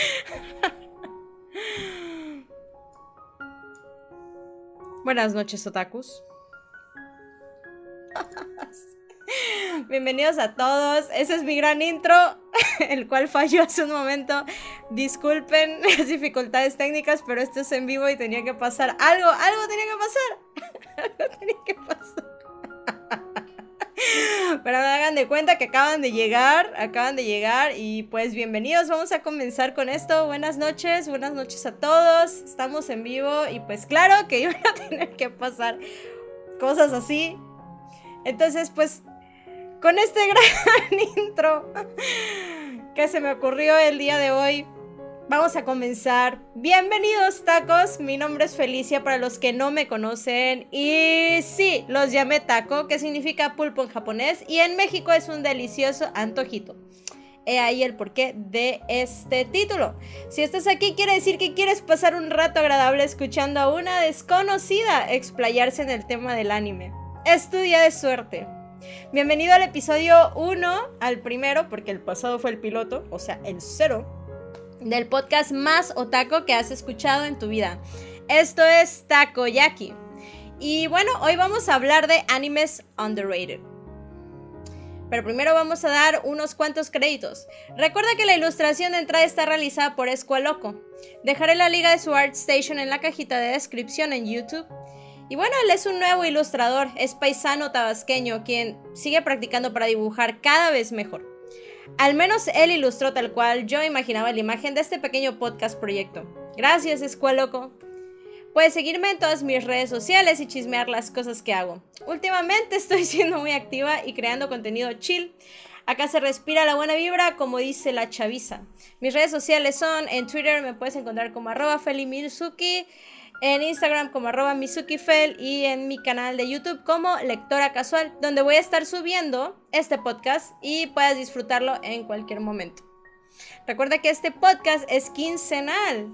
Buenas noches, otakus. Bienvenidos a todos. Ese es mi gran intro, el cual falló hace un momento. Disculpen las dificultades técnicas, pero esto es en vivo y tenía que pasar algo. Algo tenía que pasar. algo tenía que pasar. Pero hagan de cuenta que acaban de llegar, acaban de llegar y pues bienvenidos, vamos a comenzar con esto. Buenas noches, buenas noches a todos. Estamos en vivo y pues claro que iban a tener que pasar cosas así. Entonces pues con este gran intro que se me ocurrió el día de hoy, vamos a comenzar. Bienvenidos tacos, mi nombre es Felicia para los que no me conocen y sí, los llamé taco, que significa pulpo en japonés y en México es un delicioso antojito. He ahí el porqué de este título. Si estás aquí quiere decir que quieres pasar un rato agradable escuchando a una desconocida explayarse en el tema del anime. Es tu día de suerte. Bienvenido al episodio 1, al primero, porque el pasado fue el piloto, o sea, el cero del podcast más otaco que has escuchado en tu vida. Esto es Takoyaki. Y bueno, hoy vamos a hablar de animes underrated. Pero primero vamos a dar unos cuantos créditos. Recuerda que la ilustración de entrada está realizada por Escualoco. Dejaré la liga de su ArtStation en la cajita de descripción en YouTube. Y bueno, él es un nuevo ilustrador, es paisano tabasqueño, quien sigue practicando para dibujar cada vez mejor. Al menos él ilustró tal cual yo imaginaba la imagen de este pequeño podcast proyecto. Gracias, Escueloco. Puedes seguirme en todas mis redes sociales y chismear las cosas que hago. Últimamente estoy siendo muy activa y creando contenido chill. Acá se respira la buena vibra, como dice la chaviza. Mis redes sociales son, en Twitter me puedes encontrar como arroba felimirsuki, en Instagram como arroba misukifel y en mi canal de YouTube como lectora casual, donde voy a estar subiendo este podcast y puedas disfrutarlo en cualquier momento. Recuerda que este podcast es quincenal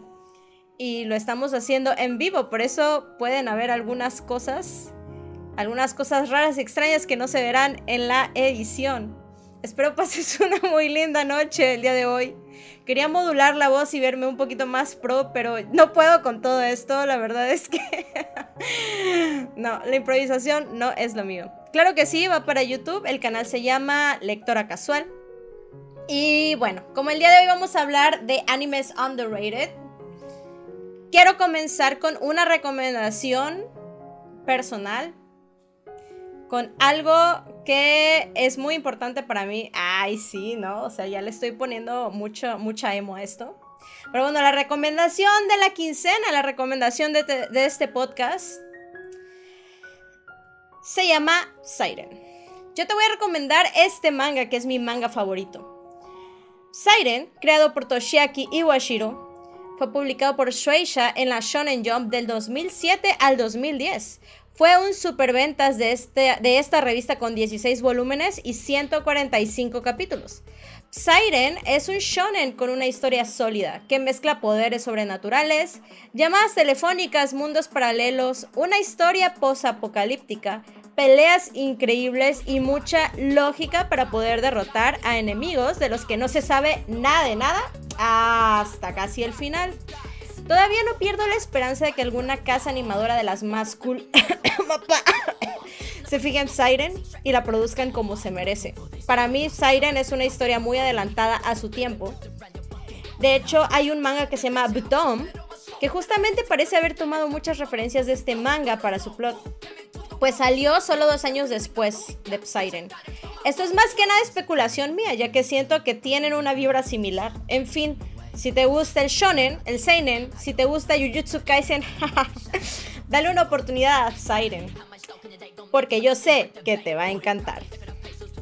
y lo estamos haciendo en vivo, por eso pueden haber algunas cosas, algunas cosas raras y extrañas que no se verán en la edición. Espero pases una muy linda noche el día de hoy. Quería modular la voz y verme un poquito más pro, pero no puedo con todo esto. La verdad es que... no, la improvisación no es lo mío. Claro que sí, va para YouTube. El canal se llama Lectora Casual. Y bueno, como el día de hoy vamos a hablar de animes underrated, quiero comenzar con una recomendación personal con algo que es muy importante para mí. Ay, sí, ¿no? O sea, ya le estoy poniendo mucho, mucha emo a esto. Pero bueno, la recomendación de la quincena, la recomendación de, de este podcast, se llama Siren. Yo te voy a recomendar este manga, que es mi manga favorito. Siren, creado por Toshiaki Iwashiro, fue publicado por Shueisha en la Shonen Jump del 2007 al 2010. Fue un superventas de, este, de esta revista con 16 volúmenes y 145 capítulos. Siren es un shonen con una historia sólida que mezcla poderes sobrenaturales, llamadas telefónicas, mundos paralelos, una historia posapocalíptica, peleas increíbles y mucha lógica para poder derrotar a enemigos de los que no se sabe nada de nada hasta casi el final. Todavía no pierdo la esperanza de que alguna casa animadora de las más cool se fije en Siren y la produzcan como se merece. Para mí, Siren es una historia muy adelantada a su tiempo. De hecho, hay un manga que se llama Butom, que justamente parece haber tomado muchas referencias de este manga para su plot. Pues salió solo dos años después de Siren. Esto es más que nada especulación mía, ya que siento que tienen una vibra similar. En fin, si te gusta el shonen, el seinen, si te gusta Jujutsu Kaisen, dale una oportunidad a Siren. Porque yo sé que te va a encantar.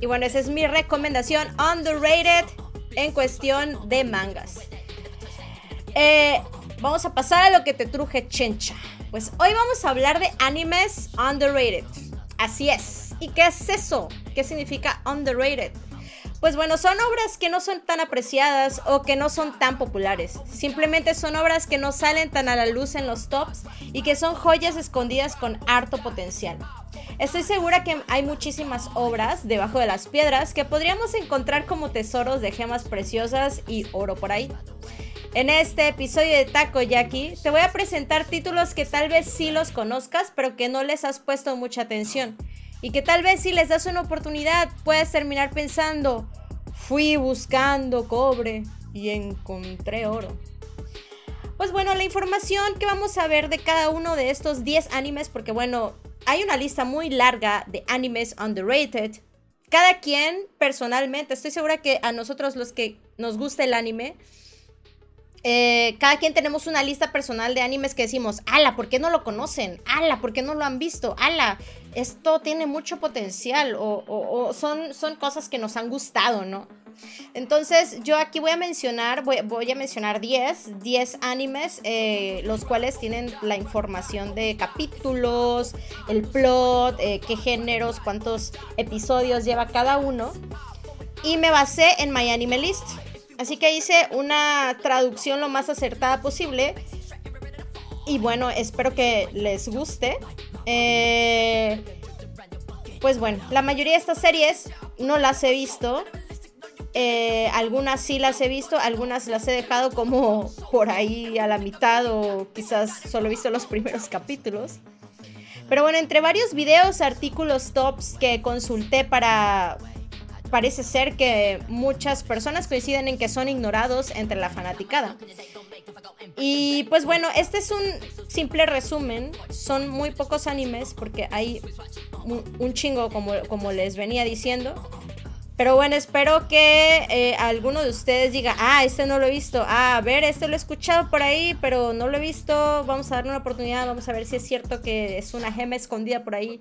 Y bueno, esa es mi recomendación underrated en cuestión de mangas. Eh, vamos a pasar a lo que te truje chencha. Pues hoy vamos a hablar de animes underrated. Así es. ¿Y qué es eso? ¿Qué significa underrated? Pues bueno, son obras que no son tan apreciadas o que no son tan populares. Simplemente son obras que no salen tan a la luz en los tops y que son joyas escondidas con harto potencial. Estoy segura que hay muchísimas obras debajo de las piedras que podríamos encontrar como tesoros de gemas preciosas y oro por ahí. En este episodio de Takoyaki te voy a presentar títulos que tal vez sí los conozcas, pero que no les has puesto mucha atención. Y que tal vez si les das una oportunidad puedes terminar pensando, fui buscando cobre y encontré oro. Pues bueno, la información que vamos a ver de cada uno de estos 10 animes, porque bueno, hay una lista muy larga de animes underrated. Cada quien, personalmente, estoy segura que a nosotros los que nos gusta el anime, eh, cada quien tenemos una lista personal de animes que decimos, ala, ¿por qué no lo conocen? Ala, ¿por qué no lo han visto? Ala, esto tiene mucho potencial o, son, son cosas que nos han gustado, ¿no? Entonces, yo aquí voy a mencionar, voy, a mencionar 10, 10 animes, eh, los cuales tienen la información de capítulos, el plot, eh, qué géneros, cuántos episodios lleva cada uno. Y me basé en My Anime List. Así que hice una traducción lo más acertada posible. Y bueno, espero que les guste. Eh, pues bueno, la mayoría de estas series no las he visto. Eh, algunas sí las he visto, algunas las he dejado como por ahí a la mitad o quizás solo he visto los primeros capítulos. Pero bueno, entre varios videos, artículos, tops que consulté para parece ser que muchas personas coinciden en que son ignorados entre la fanaticada. Y pues bueno, este es un simple resumen. Son muy pocos animes porque hay un, chingo como, como les venía diciendo. Pero bueno, espero que eh, alguno de ustedes diga, ah, este no lo he visto. Ah, a ver, este lo he escuchado por ahí, pero no lo he visto. Vamos a darle una oportunidad, vamos a ver si es cierto que es una gema escondida por ahí.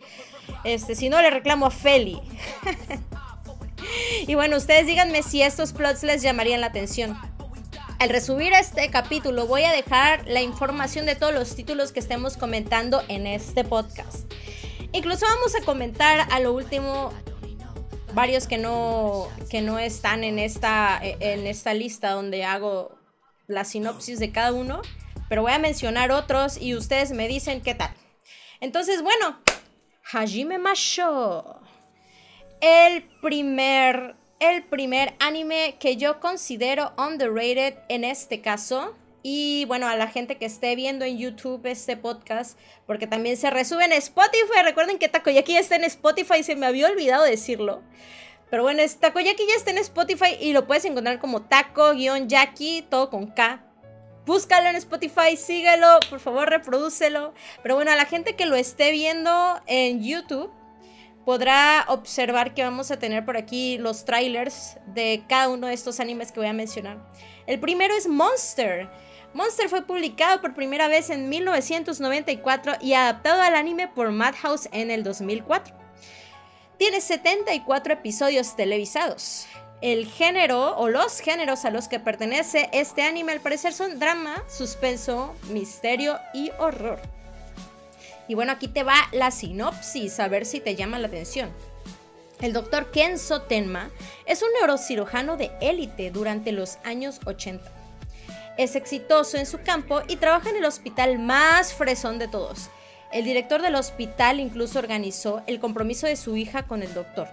Este, si no, le reclamo a Feli. y bueno, ustedes díganme si estos plots les llamarían la atención. Al resumir este capítulo voy a dejar la información de todos los títulos que estemos comentando en este podcast. Incluso vamos a comentar a lo último varios que no, que no están en esta, en esta lista donde hago la sinopsis de cada uno, pero voy a mencionar otros y ustedes me dicen qué tal. Entonces, bueno, Hajime Masho el primer, el primer anime que yo considero underrated en este caso. Y bueno, a la gente que esté viendo en YouTube este podcast, porque también se resube en Spotify. Recuerden que Takoyaki ya está en Spotify, se me había olvidado decirlo. Pero bueno, Takoyaki ya está en Spotify y lo puedes encontrar como taco-yaki, todo con K. Búscalo en Spotify, síguelo, por favor, reprodúcelo. Pero bueno, a la gente que lo esté viendo en YouTube, podrá observar que vamos a tener por aquí los trailers de cada uno de estos animes que voy a mencionar. El primero es Monster. Monster fue publicado por primera vez en 1994 y adaptado al anime por Madhouse en el 2004. Tiene 74 episodios televisados. El género o los géneros a los que pertenece este anime al parecer son drama, suspenso, misterio y horror. Y bueno, aquí te va la sinopsis, a ver si te llama la atención. El doctor Kenzo Tenma es un neurocirujano de élite durante los años 80. Es exitoso en su campo y trabaja en el hospital más fresón de todos. El director del hospital incluso organizó el compromiso de su hija con el doctor.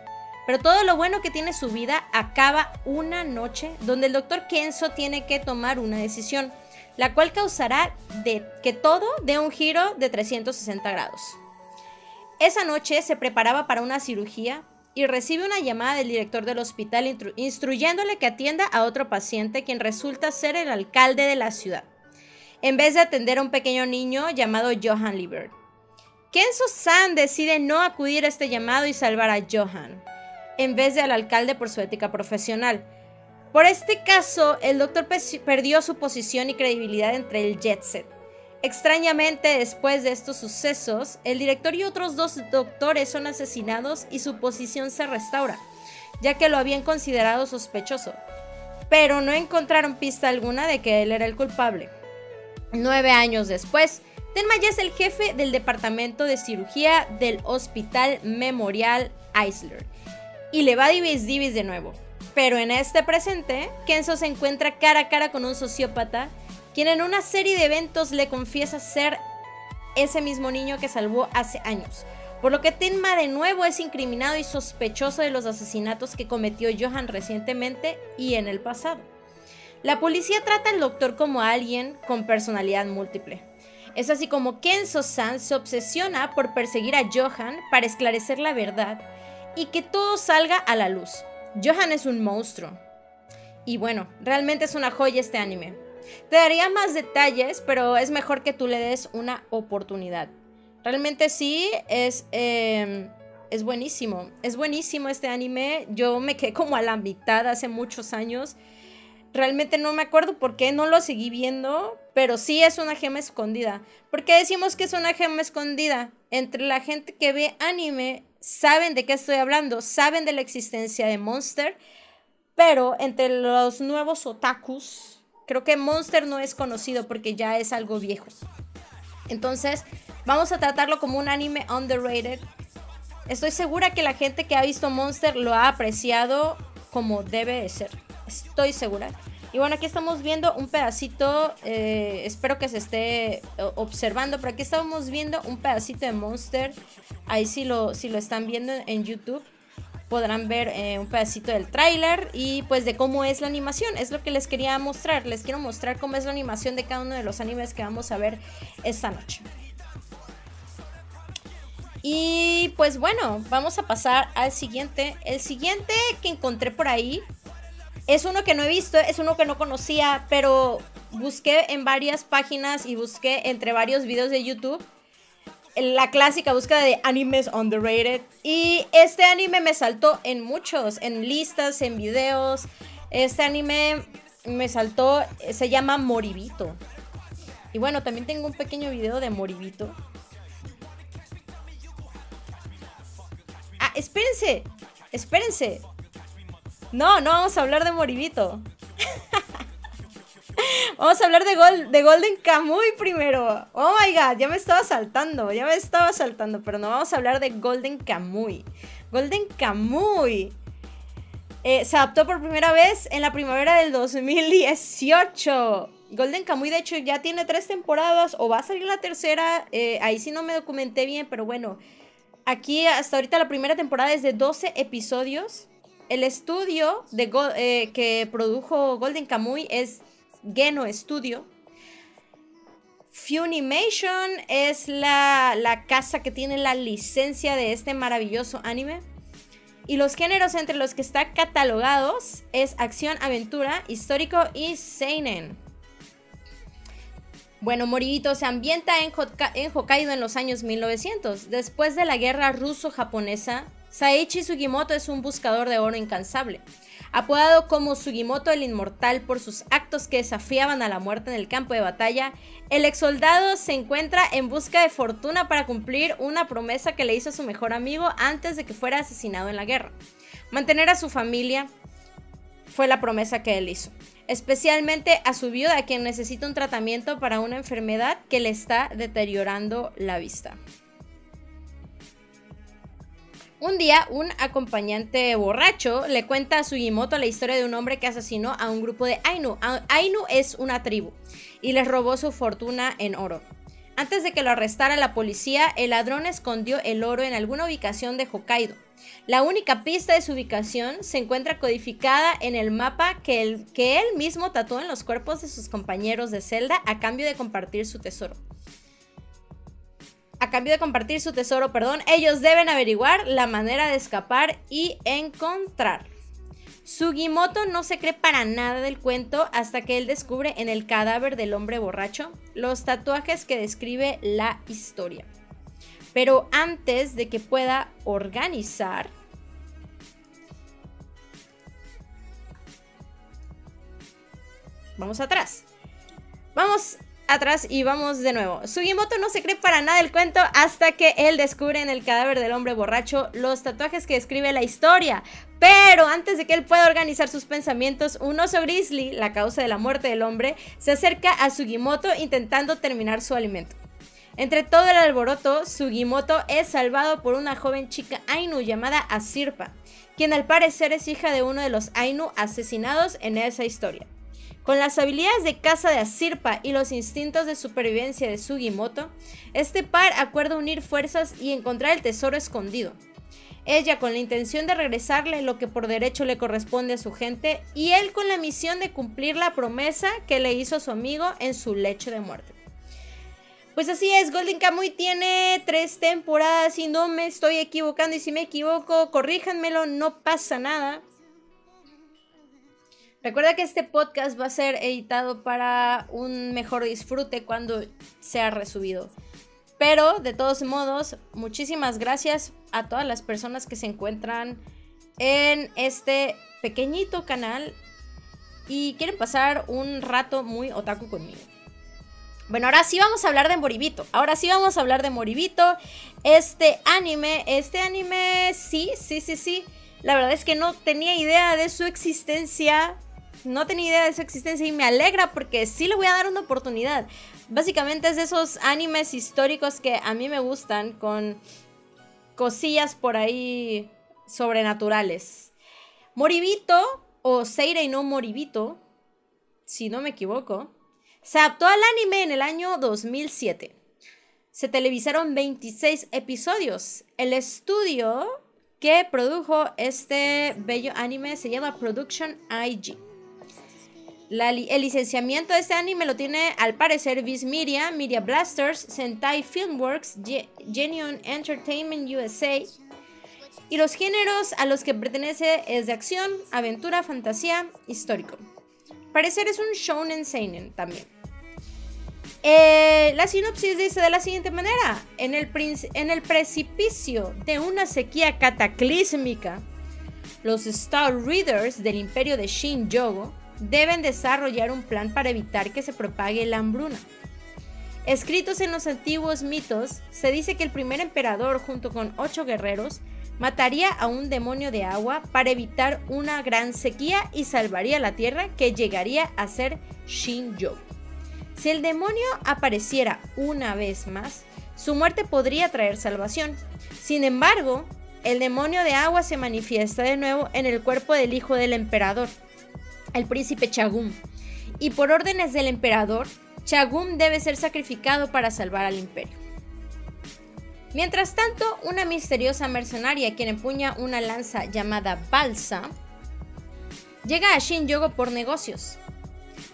Pero todo lo bueno que tiene su vida acaba una noche donde el doctor Kenzo tiene que tomar una decisión la cual causará de que todo dé un giro de 360 grados. Esa noche se preparaba para una cirugía y recibe una llamada del director del hospital instruyéndole que atienda a otro paciente quien resulta ser el alcalde de la ciudad, en vez de atender a un pequeño niño llamado Johan Liebert. Kenzo San decide no acudir a este llamado y salvar a Johan, en vez de al alcalde por su ética profesional, por este caso, el doctor perdió su posición y credibilidad entre el jet set. Extrañamente, después de estos sucesos, el director y otros dos doctores son asesinados y su posición se restaura, ya que lo habían considerado sospechoso. Pero no encontraron pista alguna de que él era el culpable. Nueve años después, Tenma es el jefe del departamento de cirugía del Hospital Memorial Eisler. Y le va a divis divis de nuevo. Pero en este presente, Kenzo se encuentra cara a cara con un sociópata, quien en una serie de eventos le confiesa ser ese mismo niño que salvó hace años. Por lo que Tenma de nuevo es incriminado y sospechoso de los asesinatos que cometió Johan recientemente y en el pasado. La policía trata al doctor como alguien con personalidad múltiple. Es así como Kenzo-san se obsesiona por perseguir a Johan para esclarecer la verdad y que todo salga a la luz. Johan es un monstruo. Y bueno, realmente es una joya este anime. Te daría más detalles, pero es mejor que tú le des una oportunidad. Realmente sí, es, em, es buenísimo. Es buenísimo este anime. Yo me quedé como a la mitad hace muchos años. Realmente no me acuerdo por qué no lo seguí viendo, pero sí es una gema escondida. ¿Por qué decimos que es una gema escondida? Entre la gente que ve anime, saben de qué estoy hablando, saben de la existencia de Monster, pero entre los nuevos otakus, creo que Monster no es conocido porque ya es algo viejo. Entonces, vamos a tratarlo como un anime underrated. Estoy segura que la gente que ha visto Monster lo ha apreciado como debe de ser. Estoy segura. Y bueno, aquí estamos viendo un pedacito, eh, espero que se esté eh, observando, pero aquí estamos viendo un pedacito de Monster. Ahí sí lo, si lo están viendo en YouTube, podrán ver eh, un pedacito del tráiler y pues de cómo es la animación. Es lo que les quería mostrar. Les quiero mostrar cómo es la animación de cada uno de los animes que vamos a ver esta noche. Y pues bueno, vamos a pasar al siguiente. El siguiente que encontré por ahí es uno que no he visto, es uno que no conocía, pero busqué en varias páginas y busqué entre varios videos de YouTube la clásica búsqueda de animes underrated. Y este anime me saltó en muchos, en listas, en videos. Este anime me saltó, se llama Moribito. Y bueno, también tengo un pequeño video de Moribito. Ah, espérense, espérense. No, no vamos a hablar de Moribito. vamos a hablar de, de Golden Kamuy primero. Oh my god, ya me estaba saltando, ya me estaba saltando, pero no vamos a hablar de Golden Kamuy. Golden Kamuy eh, se adaptó por primera vez en la primavera del 2018. Golden Kamuy, de hecho, ya tiene tres temporadas o va a salir la tercera. Eh, ahí sí no me documenté bien, pero bueno. Aquí hasta ahorita la primera temporada es de 12 episodios. El estudio eh, que produjo Golden Kamuy es Geno Studio. Funimation es la, la casa que tiene la licencia de este maravilloso anime. Y los géneros entre los que está catalogados es acción, aventura, histórico y seinen. Bueno, Moribito se ambienta en, en Hokkaido en los años 1900. Después de la guerra ruso-japonesa, Saichi Sugimoto es un buscador de oro incansable. Apodado como Sugimoto el Inmortal por sus actos que desafiaban a la muerte en el campo de batalla, el ex soldado se encuentra en busca de fortuna para cumplir una promesa que le hizo a su mejor amigo antes de que fuera asesinado en la guerra. Mantener a su familia fue la promesa que él hizo, especialmente a su viuda, quien necesita un tratamiento para una enfermedad que le está deteriorando la vista. Un día, un acompañante borracho le cuenta a Sugimoto la historia de un hombre que asesinó a un grupo de Ainu. Ainu es una tribu y les robó su fortuna en oro. Antes de que lo arrestara la policía, el ladrón escondió el oro en alguna ubicación de Hokkaido. La única pista de su ubicación se encuentra codificada en el mapa que él, que él mismo tatuó en los cuerpos de sus compañeros de celda a cambio de compartir su tesoro a cambio de compartir su tesoro, perdón, ellos deben averiguar la manera de escapar y encontrar. Sugimoto no se cree para nada del cuento hasta que él descubre en el cadáver del hombre borracho los tatuajes que describe la historia. Pero antes de que pueda organizar... Vamos atrás. Vamos atrás y vamos de nuevo. Sugimoto no se cree para nada el cuento hasta que él descubre en el cadáver del hombre borracho los tatuajes que describe la historia. Pero antes de que él pueda organizar sus pensamientos, un oso grizzly, la causa de la muerte del hombre, se acerca a Sugimoto intentando terminar su alimento. Entre todo el alboroto, Sugimoto es salvado por una joven chica Ainu llamada Asirpa, quien al parecer es hija de uno de los Ainu asesinados en esa historia. Con las habilidades de caza de Asirpa y los instintos de supervivencia de Sugimoto, este par acuerda unir fuerzas y encontrar el tesoro escondido. ella con la intención de regresarle lo que por derecho le corresponde a su gente y él con la misión de cumplir la promesa que le hizo su amigo en su lecho de muerte. Pues así es, Golden Kamuy tiene tres temporadas y no me estoy equivocando y si me equivoco, corríjanmelo, no pasa nada. Recuerda que este podcast va a ser editado para un mejor disfrute cuando sea resubido. Pero de todos modos, muchísimas gracias a todas las personas que se encuentran en este pequeñito canal y quieren pasar un rato muy otaku conmigo. Bueno, ahora sí vamos a hablar de Moribito. Ahora sí vamos a hablar de Moribito. Este anime, este anime, sí, sí, sí, sí. La verdad es que no tenía idea de su existencia. No tenía idea de su existencia y me alegra porque sí le voy a dar una oportunidad. Básicamente es de esos animes históricos que a mí me gustan con cosillas por ahí sobrenaturales. Moribito o Seirei no Moribito, si no me equivoco, se adaptó al anime en el año 2007. Se televisaron 26 episodios. El estudio que produjo este bello anime se llama Production IG el licenciamiento de este anime lo tiene al parecer Viz Media, Media Blasters, Sentai Filmworks, Genion Entertainment USA. Y los géneros a los que pertenece es de acción, aventura, fantasía, histórico. Parecer es un shonen seinen también. Eh, la sinopsis dice de la siguiente manera: en el, precipicio de una sequía cataclísmica, los Star Readers del imperio de Shin Yogo deben desarrollar un plan para evitar que se propague la hambruna. Escritos en los antiguos mitos, se dice que el primer emperador junto con ocho guerreros mataría a un demonio de agua para evitar una gran sequía y salvaría la tierra que llegaría a ser Shinjo. Si el demonio apareciera una vez más, su muerte podría traer salvación. Sin embargo, el demonio de agua se manifiesta de nuevo en el cuerpo del hijo del emperador, el príncipe Chagum. Y por órdenes del emperador, Chagum debe ser sacrificado para salvar al imperio. Mientras tanto, una misteriosa mercenaria quien empuña una lanza llamada Balsa llega a Shin Yogo por negocios.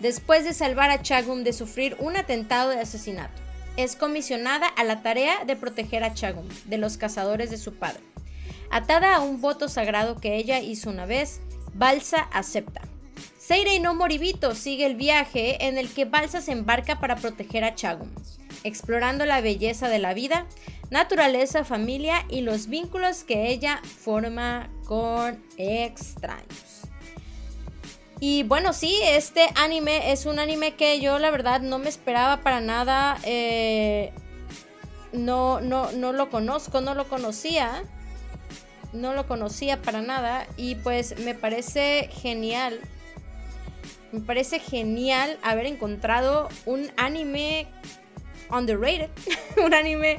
Después de salvar a Chagum de sufrir un atentado de asesinato, es comisionada a la tarea de proteger a Chagum de los cazadores de su padre. Atada a un voto sagrado que ella hizo una vez, Balsa acepta. Seirei no Moribito sigue el viaje en el que Balsa se embarca para proteger a Chagum, explorando la belleza de la vida, naturaleza, familia y los vínculos que ella forma con extraños. Y bueno, sí, este anime es un anime que yo la verdad no me esperaba para nada. Eh, no, no, no lo conozco, no lo conocía. No lo conocía para nada. Y pues me parece genial me parece genial haber encontrado un anime underrated, un anime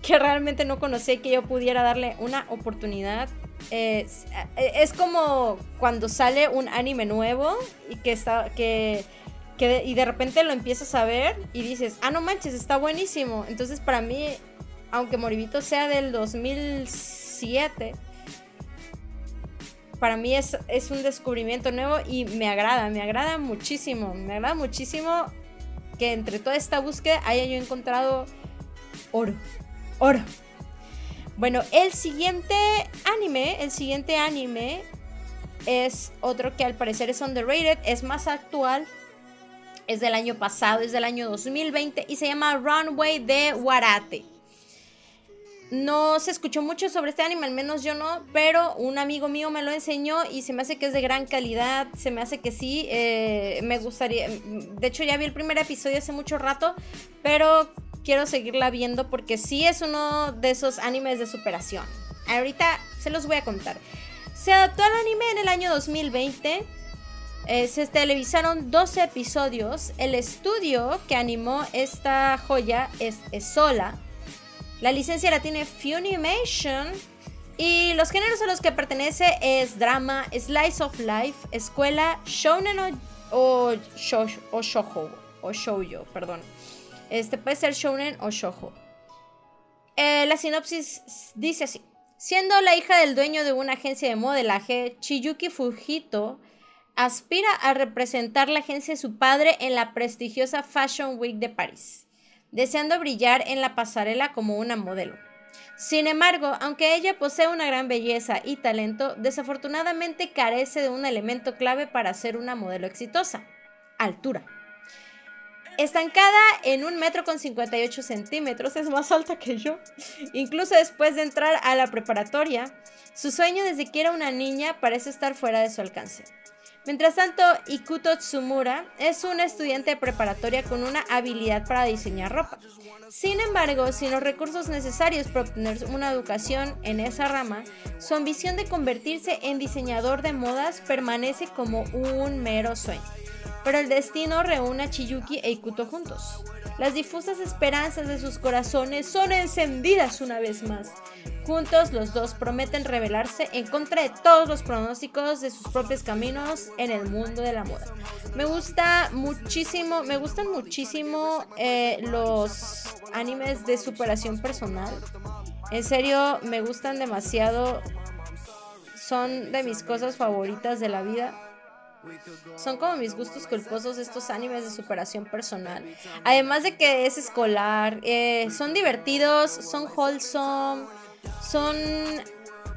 que realmente no conocí que yo pudiera darle una oportunidad. Es, como cuando sale un anime nuevo y que está que, que y de repente lo empiezas a ver y dices, "Ah, no manches, está buenísimo." Entonces, para mí, aunque Moribito sea del 2007, para mí es, es un descubrimiento nuevo y me agrada, me agrada muchísimo, me agrada muchísimo que entre toda esta búsqueda haya yo encontrado oro, oro. Bueno, el siguiente anime, el siguiente anime es otro que al parecer es underrated, es más actual, es del año pasado, es del año 2020 y se llama Runway de Warate. No se escuchó mucho sobre este anime, al menos yo no, pero un amigo mío me lo enseñó y se me hace que es de gran calidad, se me hace que sí, eh, me gustaría, de hecho ya vi el primer episodio hace mucho rato, pero quiero seguirla viendo porque sí es uno de esos animes de superación. Ahorita se los voy a contar. Se adaptó al anime en el año 2020. Eh, se televisaron 12 episodios. El estudio que animó esta joya es Sola. La licencia la tiene Funimation. Y los géneros a los que pertenece es drama, slice of life, escuela, shounen o, o, shoujo, o shoujo, perdón. Este puede ser shounen o shoujo. Eh, la sinopsis dice así. Siendo la hija del dueño de una agencia de modelaje, Chiyuki Fujito aspira a representar la agencia de su padre en la prestigiosa Fashion Week de París, deseando brillar en la pasarela como una modelo. Sin embargo, aunque ella posee una gran belleza y talento, desafortunadamente carece de un elemento clave para ser una modelo exitosa, altura. Estancada en un metro con 58 centímetros, es más alta que yo. Incluso después de entrar a la preparatoria, su sueño desde que era una niña parece estar fuera de su alcance. Mientras tanto, Ikuto Tsumura es una estudiante preparatoria con una habilidad para diseñar ropa. Sin embargo, sin los recursos necesarios para obtener una educación en esa rama, su ambición de convertirse en diseñador de modas permanece como un mero sueño. Pero el destino reúne a Chiyuki e Ikuto juntos. Las difusas esperanzas de sus corazones son encendidas una vez más. Juntos los dos prometen rebelarse en contra de todos los pronósticos de sus propios caminos en el mundo de la moda. Me gusta muchísimo, me gustan muchísimo eh, los animes de superación personal. En serio, me gustan demasiado. Son de mis cosas favoritas de la vida. Son como mis gustos culposos estos animes de superación personal. Además de que es escolar, eh, son divertidos, son wholesome, son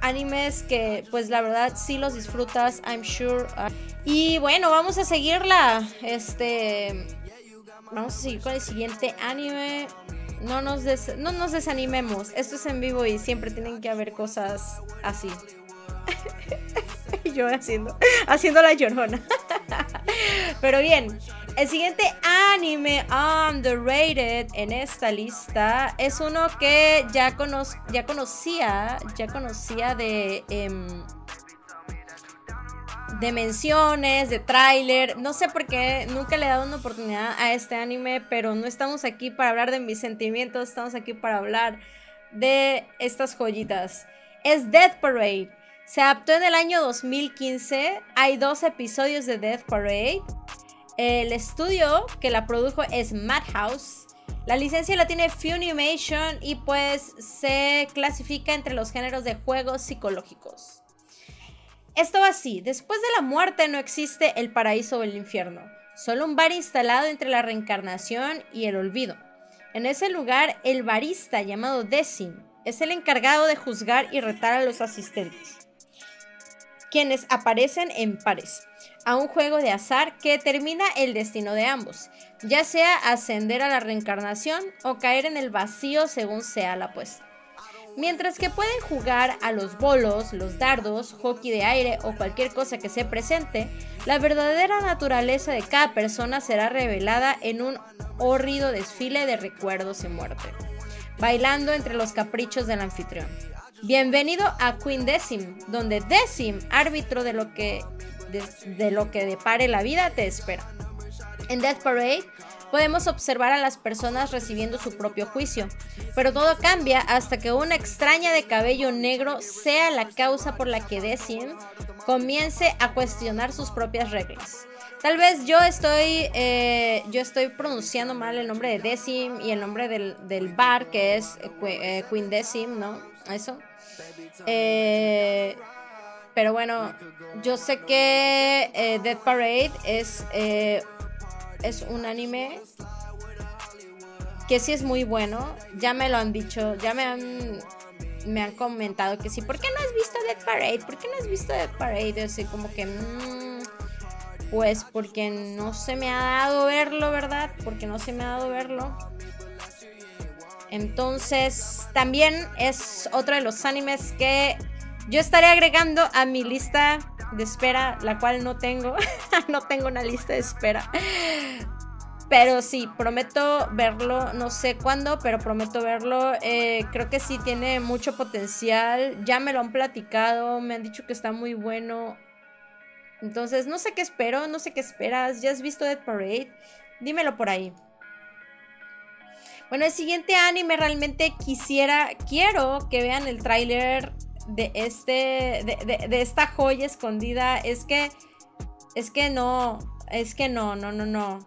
animes que pues la verdad sí los disfrutas, I'm sure. Y bueno, vamos a seguirla. Este vamos a seguir con el siguiente anime. No nos, no nos desanimemos. Esto es en vivo y siempre tienen que haber cosas así. yo haciendo, haciendo la llorona. Pero bien, el siguiente anime underrated en esta lista es uno que ya, ya conocía, ya conocía de... Em, de menciones, de tráiler. No sé por qué nunca le he dado una oportunidad a este anime, pero no estamos aquí para hablar de mis sentimientos, estamos aquí para hablar de estas joyitas. Es Death Parade. Se adaptó en el año 2015. Hay dos episodios de Death Parade. El estudio que la produjo es Madhouse. La licencia la tiene Funimation y pues se clasifica entre los géneros de juegos psicológicos. Esto va así, después de la muerte no existe el paraíso o el infierno, solo un bar instalado entre la reencarnación y el olvido. En ese lugar, el barista llamado Decim es el encargado de juzgar y retar a los asistentes quienes aparecen en pares, a un juego de azar que determina el destino de ambos, ya sea ascender a la reencarnación o caer en el vacío según sea la apuesta. Mientras que pueden jugar a los bolos, los dardos, hockey de aire o cualquier cosa que se presente, la verdadera naturaleza de cada persona será revelada en un horrido desfile de recuerdos y muerte, bailando entre los caprichos del anfitrión. Bienvenido a Queen Decim, donde Decim, árbitro de lo que de, lo que depare la vida, te espera. En Death Parade podemos observar a las personas recibiendo su propio juicio, pero todo cambia hasta que una extraña de cabello negro sea la causa por la que Decim comience a cuestionar sus propias reglas. Tal vez yo estoy, eh, yo estoy pronunciando mal el nombre de Decim y el nombre del, bar que es eh, Queen Decim, ¿no? Eso. Eh, pero bueno, yo sé que eh, Death Parade es, eh, es un anime que sí es muy bueno. Ya me lo han dicho, ya me han, me han comentado que sí. ¿Por qué no has visto Death Parade? ¿Por qué no has visto Death Parade? Así como que... Mm, pues porque no se me ha dado verlo, ¿verdad? Porque no se me ha dado verlo. Entonces, también es otro de los animes que yo estaré agregando a mi lista de espera, la cual no tengo. no tengo una lista de espera. Pero sí, prometo verlo, no sé cuándo, pero prometo verlo. Eh, creo que sí tiene mucho potencial. Ya me lo han platicado, me han dicho que está muy bueno. Entonces, no sé qué espero, no sé qué esperas. ¿Ya has visto Dead Parade? Dímelo por ahí. Bueno, el siguiente anime realmente quisiera, quiero que vean el tráiler de este, de, esta joya escondida. Es que, es que no, es que no, no, no, no.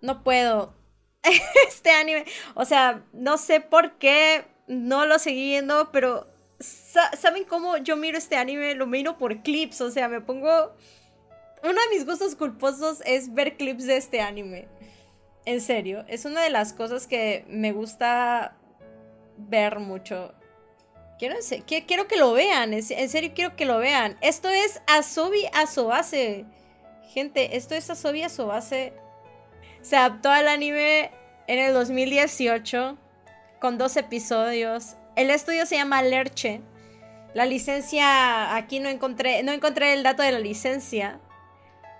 No puedo. Este anime, o sea, no sé por qué no lo seguí viendo, pero ¿Saben cómo yo miro este anime? Lo miro por clips, o sea, me pongo... Uno de mis gustos culposos es ver clips de este anime. En serio, es una de las cosas que me gusta ver mucho. Quiero, quiero que lo vean, en serio quiero que lo vean. Esto es Asobi Asobase. Gente, esto es Asobi Asobase. Se adaptó al anime en el 2018 con dos episodios. El estudio se llama Lerche. La licencia, aquí no encontré, no encontré el dato de la licencia.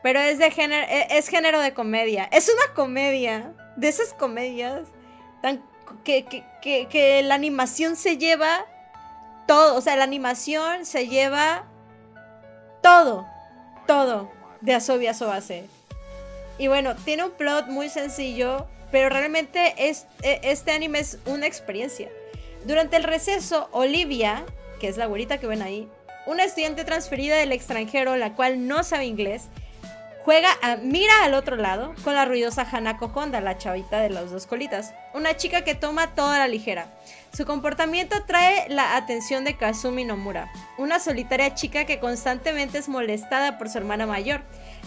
Pero es de género, e, es género de comedia. Es una comedia. De esas comedias que, que, que la animación se lleva todo, o sea, la animación se lleva todo, todo de Asobi Asobase. Y bueno, tiene un plot muy sencillo, pero realmente es, e, este anime es una experiencia. Durante el receso, Olivia, que es la güerita que ven ahí, una estudiante transferida del extranjero, la cual no sabe inglés, juega a Mira al otro lado con la ruidosa Hanako Honda, la chavita de las dos colitas, una chica que toma toda la ligera. Su comportamiento trae la atención de Kazumi Nomura, una solitaria chica que constantemente es molestada por su hermana mayor,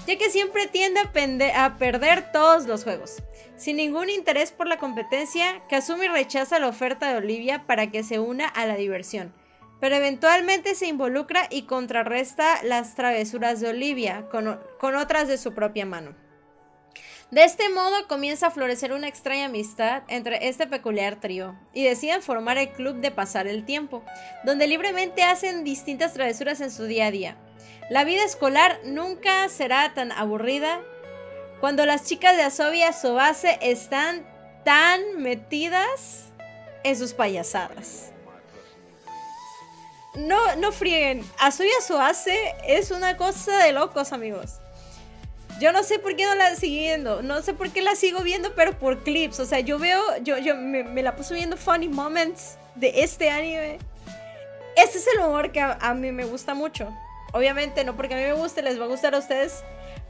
ya que siempre tiende a, a, perder todos los juegos. Sin ningún interés por la competencia, Kazumi rechaza la oferta de Olivia para que se una a la diversión, pero eventualmente se involucra y contrarresta las travesuras de Olivia con, con otras de su propia mano. De este modo comienza a florecer una extraña amistad entre este peculiar trío y deciden formar el club de pasar el tiempo, donde libremente hacen distintas travesuras en su día a día. La vida escolar nunca será tan aburrida cuando las chicas de Asobi Sobase están tan metidas en sus payasadas. No, no frieguen, Asobi Sobase es una cosa de locos, amigos. Yo no sé por qué no la sigo viendo, no sé por qué la sigo viendo, pero por clips. O sea, yo veo, yo, yo me, la paso viendo funny moments de este anime. Este es el humor que a, mí me gusta mucho. Obviamente, no porque a mí me guste, les va a gustar a ustedes.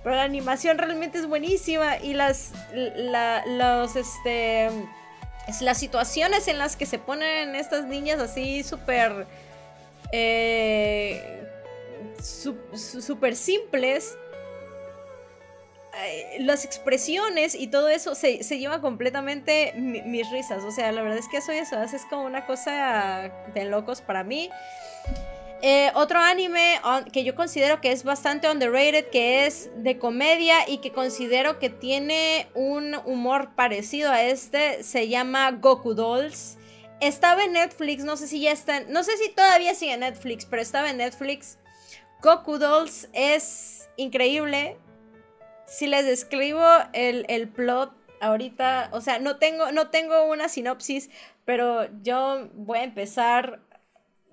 Pero la animación realmente es buenísima y las, los, este, las situaciones en las que se ponen estas niñas así súper, eh, súper simples eh, las expresiones y todo eso se, se lleva completamente mis risas. O sea, la verdad es que eso, eso es como una cosa de locos para mí. Eh, otro anime que yo considero que es bastante underrated, que es de comedia y que considero que tiene un humor parecido a este, se llama Goku Dolls. Estaba en Netflix, no sé si ya está, no sé si todavía sigue en Netflix, pero estaba en Netflix. Goku Dolls es increíble si les describo el, plot ahorita, o sea, no tengo, no tengo una sinopsis, pero yo voy a empezar,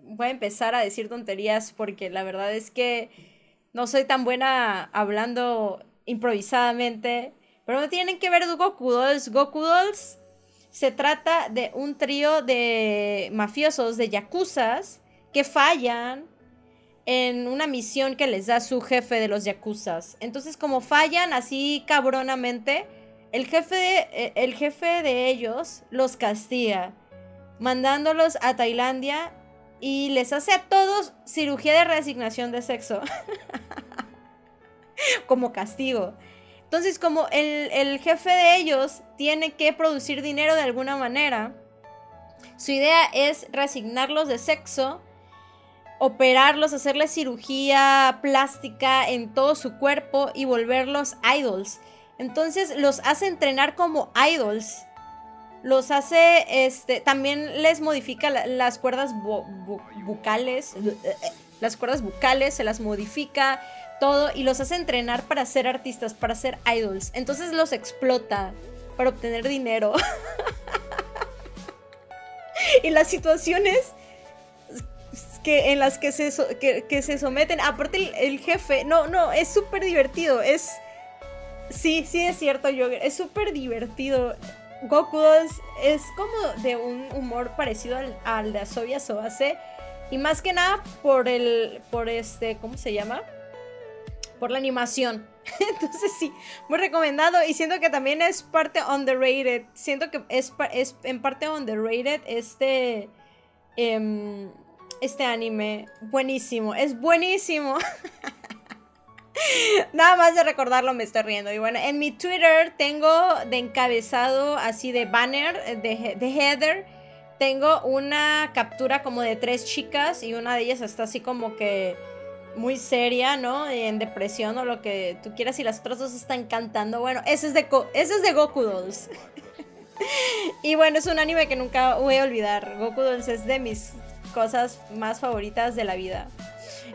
voy a empezar a decir tonterías porque la verdad es que no soy tan buena hablando improvisadamente, pero no tienen que ver Goku Dolls. Goku Dolls se trata de un trío de mafiosos, de yakuzas, que fallan en una misión que les da su jefe de los yakuzas. Entonces, como fallan así cabronamente, el jefe de, eh, el jefe de ellos los castiga, mandándolos a Tailandia y les hace a todos cirugía de reasignación de sexo. como castigo. Entonces, como el, jefe de ellos tiene que producir dinero de alguna manera, su idea es reasignarlos de sexo operarlos, hacerles cirugía plástica en todo su cuerpo y volverlos idols. Entonces los hace entrenar como idols. Los hace, este, también les modifica las cuerdas bucales, las cuerdas bucales, se las modifica todo y los hace entrenar para ser artistas, para ser idols. Entonces los explota para obtener dinero. y las situaciones que, en las que se, que, se someten. Aparte, el, jefe, no, no, es súper divertido. Es. Sí, sí, es cierto, Jogger. Es súper divertido. Goku es, como de un humor parecido al, al de Asobia Sobase. Y más que nada por el. Por este. ¿Cómo se llama? Por la animación. Entonces sí, muy recomendado. Y siento que también es parte underrated. Siento que es, es en parte underrated este. Eh, este anime, buenísimo, es buenísimo. Nada más de recordarlo me estoy riendo. Y bueno, en mi Twitter tengo de encabezado así de banner, de, de header, tengo una captura como de tres chicas y una de ellas está así como que muy seria, ¿no? En depresión o lo que tú quieras y las otras dos están cantando. Bueno, ese es de, ese es de Goku Dolls. y bueno, es un anime que nunca voy a olvidar. Goku Dolls es de mis cosas más favoritas de la vida.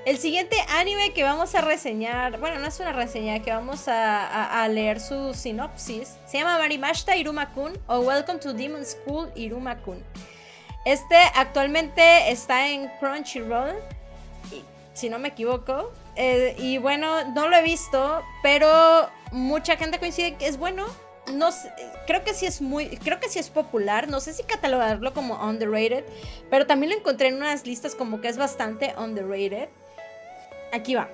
El siguiente anime que vamos a reseñar, bueno, no es una reseña, que vamos a, leer su sinopsis, se llama Marimashita Iruma-kun o Welcome to Demon School Iruma-kun. Este actualmente está en Crunchyroll, si no me equivoco. Eh, y bueno, no lo he visto, pero mucha gente coincide que es bueno. No creo que sí es muy, creo que sí es popular. No sé si catalogarlo como underrated, pero también lo encontré en unas listas como que es bastante underrated. Aquí va.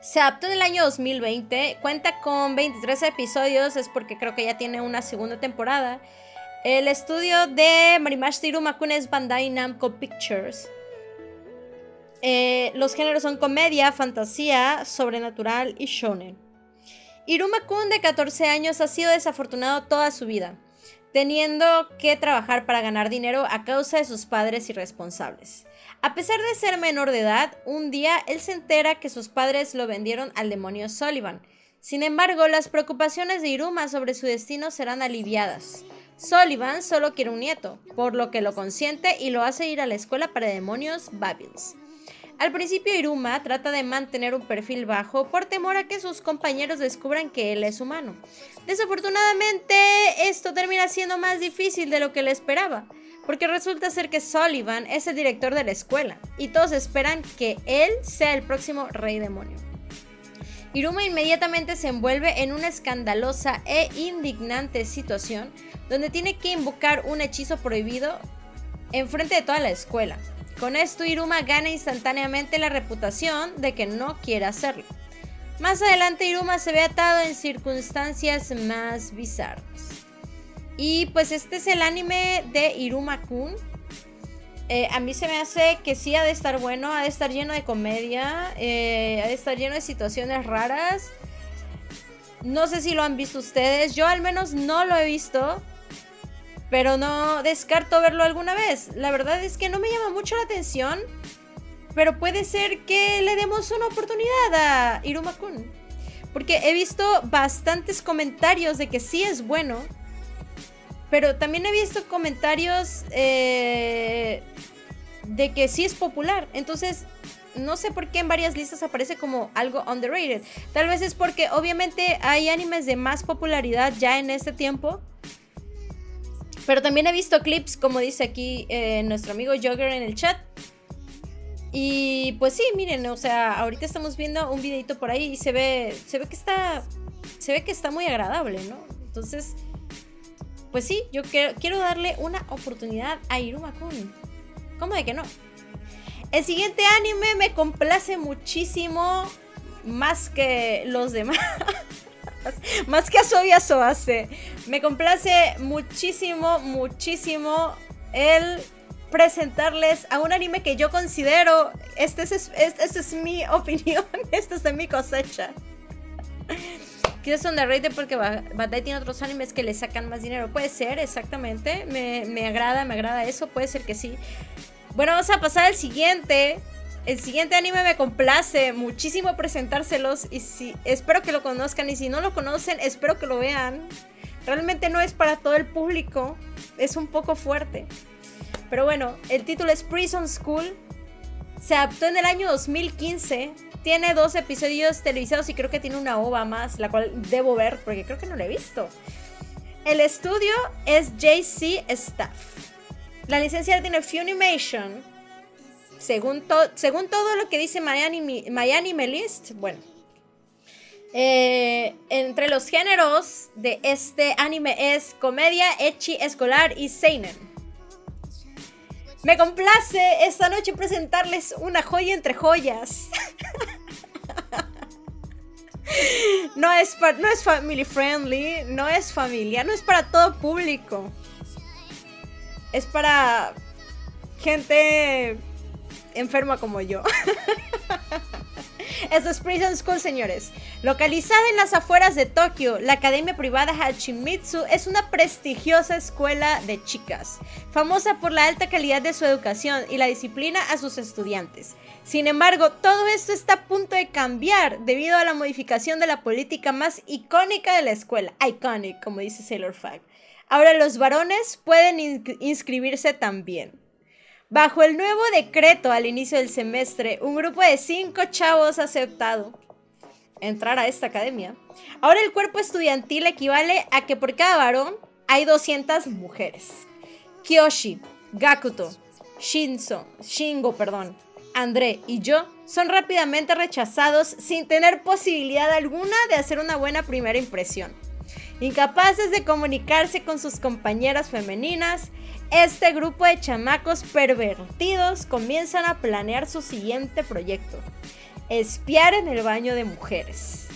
Se adaptó en el año 2020, cuenta con 23 episodios, es porque creo que ya tiene una segunda temporada. El estudio de Marimash Makun es Bandai Namco Pictures. Eh, los géneros son comedia, fantasía, sobrenatural y shonen. Iruma-kun de 14 años ha sido desafortunado toda su vida, teniendo que trabajar para ganar dinero a causa de sus padres irresponsables. A pesar de ser menor de edad, un día él se entera que sus padres lo vendieron al demonio Sullivan. Sin embargo, las preocupaciones de Iruma sobre su destino serán aliviadas. Sullivan solo quiere un nieto, por lo que lo consiente y lo hace ir a la escuela para demonios Babils. Al principio Iruma trata de mantener un perfil bajo por temor a que sus compañeros descubran que él es humano. Desafortunadamente, esto termina siendo más difícil de lo que le esperaba porque resulta ser que Sullivan es el director de la escuela y todos esperan que él sea el próximo rey demonio. Iruma inmediatamente se envuelve en una escandalosa e indignante situación donde tiene que invocar un hechizo prohibido en frente de toda la escuela. Con esto Iruma gana instantáneamente la reputación de que no quiere hacerlo. Más adelante Iruma se ve atado en circunstancias más bizarras. Y pues este es el anime de Iruma-kun. Eh, a mí se me hace que sí ha de estar bueno, ha de estar lleno de comedia, eh, ha de estar lleno de situaciones raras. No sé si lo han visto ustedes, yo al menos no lo he visto, pero no descarto verlo alguna vez. La verdad es que no me llama mucho la atención, pero puede ser que le demos una oportunidad a Iruma-kun. Porque he visto bastantes comentarios de que sí es bueno pero también he visto comentarios eh, de que sí es popular. Entonces, no sé por qué en varias listas aparece como algo underrated. Tal vez es porque obviamente hay animes de más popularidad ya en este tiempo. Pero también he visto clips, como dice aquí eh, nuestro amigo Jogger en el chat. Y pues sí, miren, o sea, ahorita estamos viendo un videito por ahí y se ve, se ve que está, se ve que está muy agradable, ¿no? Entonces, pues sí, yo quiero, darle una oportunidad a Iruma-kun. ¿Cómo de que no? El siguiente anime me complace muchísimo más que los demás. más que Asobi Asoase. Me complace muchísimo, muchísimo el presentarles a un anime que yo considero, este es, este es mi opinión, esta es mi cosecha. Quizás son underrated porque Bandai tiene otros animes que le sacan más dinero. Puede ser, exactamente. Me, agrada, me agrada eso. Puede ser que sí. Bueno, vamos a pasar al siguiente. El siguiente anime me complace muchísimo presentárselos y si espero que lo conozcan y si no lo conocen, espero que lo vean. Realmente no es para todo el público, es un poco fuerte. Pero bueno, el título es Prison School. Se adaptó en el año 2015 tiene dos episodios televisados y creo que tiene una ova más, la cual debo ver porque creo que no la he visto. El estudio es JC Staff. La licencia tiene Funimation. Según, según todo lo que dice Miami, Miami bueno. Eh, entre los géneros de este anime es comedia, echi, escolar y seinen. Me complace esta noche presentarles una joya entre joyas. No es, no es family friendly, no es familia, no es para todo público. Es para gente enferma como yo. Esto es Prison School, señores. Localizada en las afueras de Tokio, la academia privada Hachimitsu es una prestigiosa escuela de chicas, famosa por la alta calidad de su educación y la disciplina a sus estudiantes. Sin embargo, todo esto está a punto de cambiar debido a la modificación de la política más icónica de la escuela, iconic, como dice Sailor Fag. Ahora los varones pueden inscribirse también. Bajo el nuevo decreto al inicio del semestre, un grupo de cinco chavos ha aceptado entrar a esta academia. Ahora el cuerpo estudiantil equivale a que por cada varón hay 200 mujeres. Kiyoshi, Gakuto, Shinzo, Shingo, perdón, André y yo son rápidamente rechazados sin tener posibilidad alguna de hacer una buena primera impresión. Incapaces de comunicarse con sus compañeras femeninas, este grupo de chamacos pervertidos comienzan a planear su siguiente proyecto, espiar en el baño de mujeres.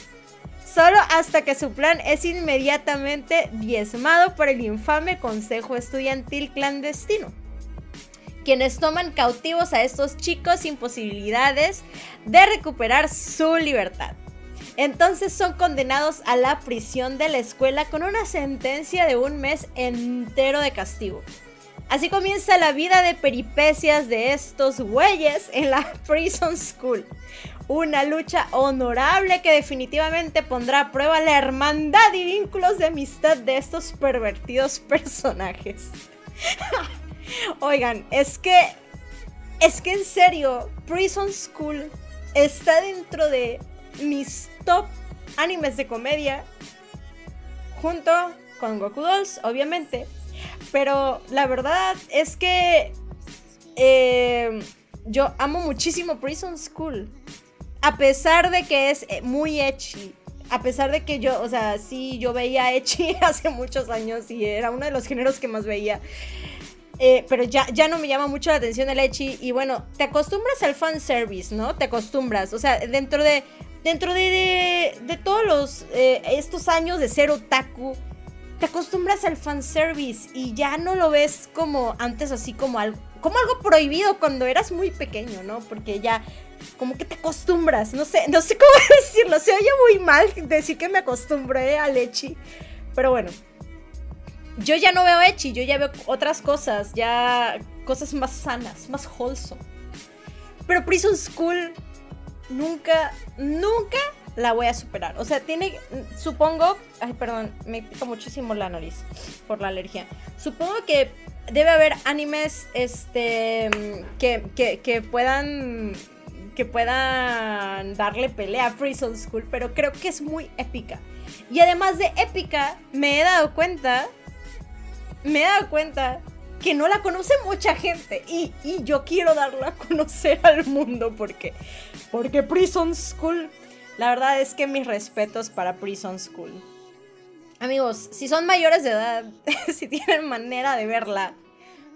Solo hasta que su plan es inmediatamente diezmado por el infame Consejo Estudiantil Clandestino, quienes toman cautivos a estos chicos sin posibilidades de recuperar su libertad. Entonces son condenados a la prisión de la escuela con una sentencia de un mes entero de castigo. Así comienza la vida de peripecias de estos güeyes en la Prison School. Una lucha honorable que definitivamente pondrá a prueba la hermandad y vínculos de amistad de estos pervertidos personajes. Oigan, es que. Es que en serio, Prison School está dentro de mis top animes de comedia. Junto con Goku Dolls, obviamente. Pero la verdad es que eh, yo amo muchísimo Prison School. A pesar de que es eh, muy ecchi. A pesar de que yo, o sea, sí, yo veía ecchi hace muchos años y era uno de los géneros que más veía. Eh, pero ya, ya no me llama mucho la atención el ecchi. Y bueno, te acostumbras al fanservice, ¿no? Te acostumbras. O sea, dentro de. Dentro de, de, todos los. estos años de ser otaku te acostumbras al fanservice y ya no lo ves como antes así como algo, como algo prohibido cuando eras muy pequeño, ¿no? Porque ya como que te acostumbras, no sé, no sé cómo decirlo, se oye muy mal decir que me acostumbré al Echi, pero bueno. Yo ya no veo Echi, yo ya veo otras cosas, ya cosas más sanas, más wholesome. Pero Prison School nunca, nunca la voy a superar. O sea, tiene, supongo, ay, perdón, me pica muchísimo la nariz por la alergia. Supongo que debe haber animes, este, que, que, puedan, que puedan darle pelea a Prison School, pero creo que es muy épica. Y además de épica, me he dado cuenta, me he dado cuenta que no la conoce mucha gente y, y yo quiero darla a conocer al mundo porque porque Prison School la verdad es que mis respetos para Prison School. Amigos, si son mayores de edad, si tienen manera de verla,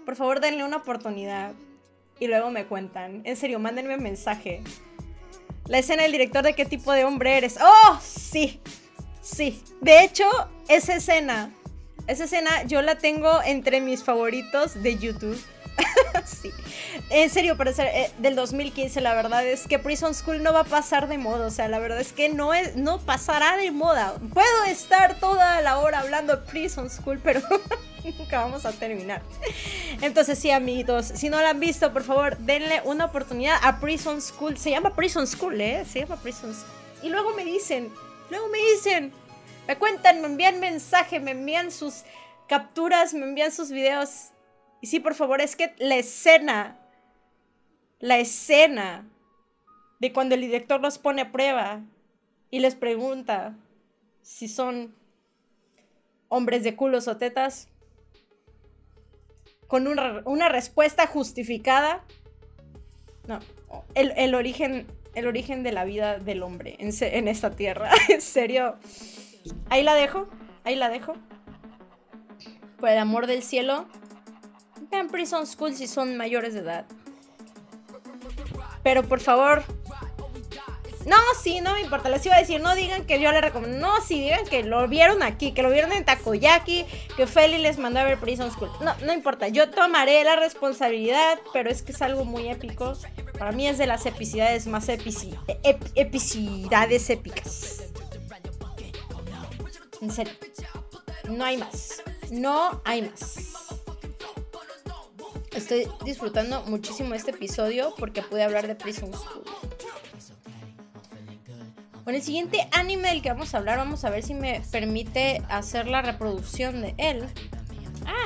por favor denle una oportunidad y luego me cuentan. En serio, mándenme un mensaje. La escena del director de qué tipo de hombre eres. ¡Oh! Sí, sí. De hecho, esa escena, esa escena yo la tengo entre mis favoritos de YouTube. sí. En serio, ser eh, del 2015, la verdad es que Prison School no va a pasar de moda. O sea, la verdad es que no, es, no pasará de moda. Puedo estar toda la hora hablando de Prison School, pero nunca vamos a terminar. Entonces, sí, amiguitos, si no la han visto, por favor, denle una oportunidad a Prison School. Se llama Prison School, ¿eh? Se llama Prison School. Y luego me dicen, luego me dicen, me cuentan, me envían mensaje, me envían sus capturas, me envían sus videos y sí, por favor, es que la escena, la escena de cuando el director los pone a prueba y les pregunta si son hombres de culos o tetas, con una, respuesta justificada. No, el, origen, el origen de la vida del hombre en, en esta tierra. en serio. Ahí la dejo, ahí la dejo. Por el amor del cielo, Vean Prison School si son mayores de edad. Pero por favor, No, sí, no me importa. Les iba a decir, no digan que yo le recomiendo. No, sí, digan que lo vieron aquí, que lo vieron en Takoyaki, que Feli les mandó a ver Prison School. No, no importa. Yo tomaré la responsabilidad, pero es que es algo muy épico. Para mí es de las epicidades más epici epicidades épicas. En serio. No hay más. No hay más. Estoy disfrutando muchísimo este episodio porque pude hablar de Prison School. Bueno, el siguiente anime del que vamos a hablar, vamos a ver si me permite hacer la reproducción de él. Ah,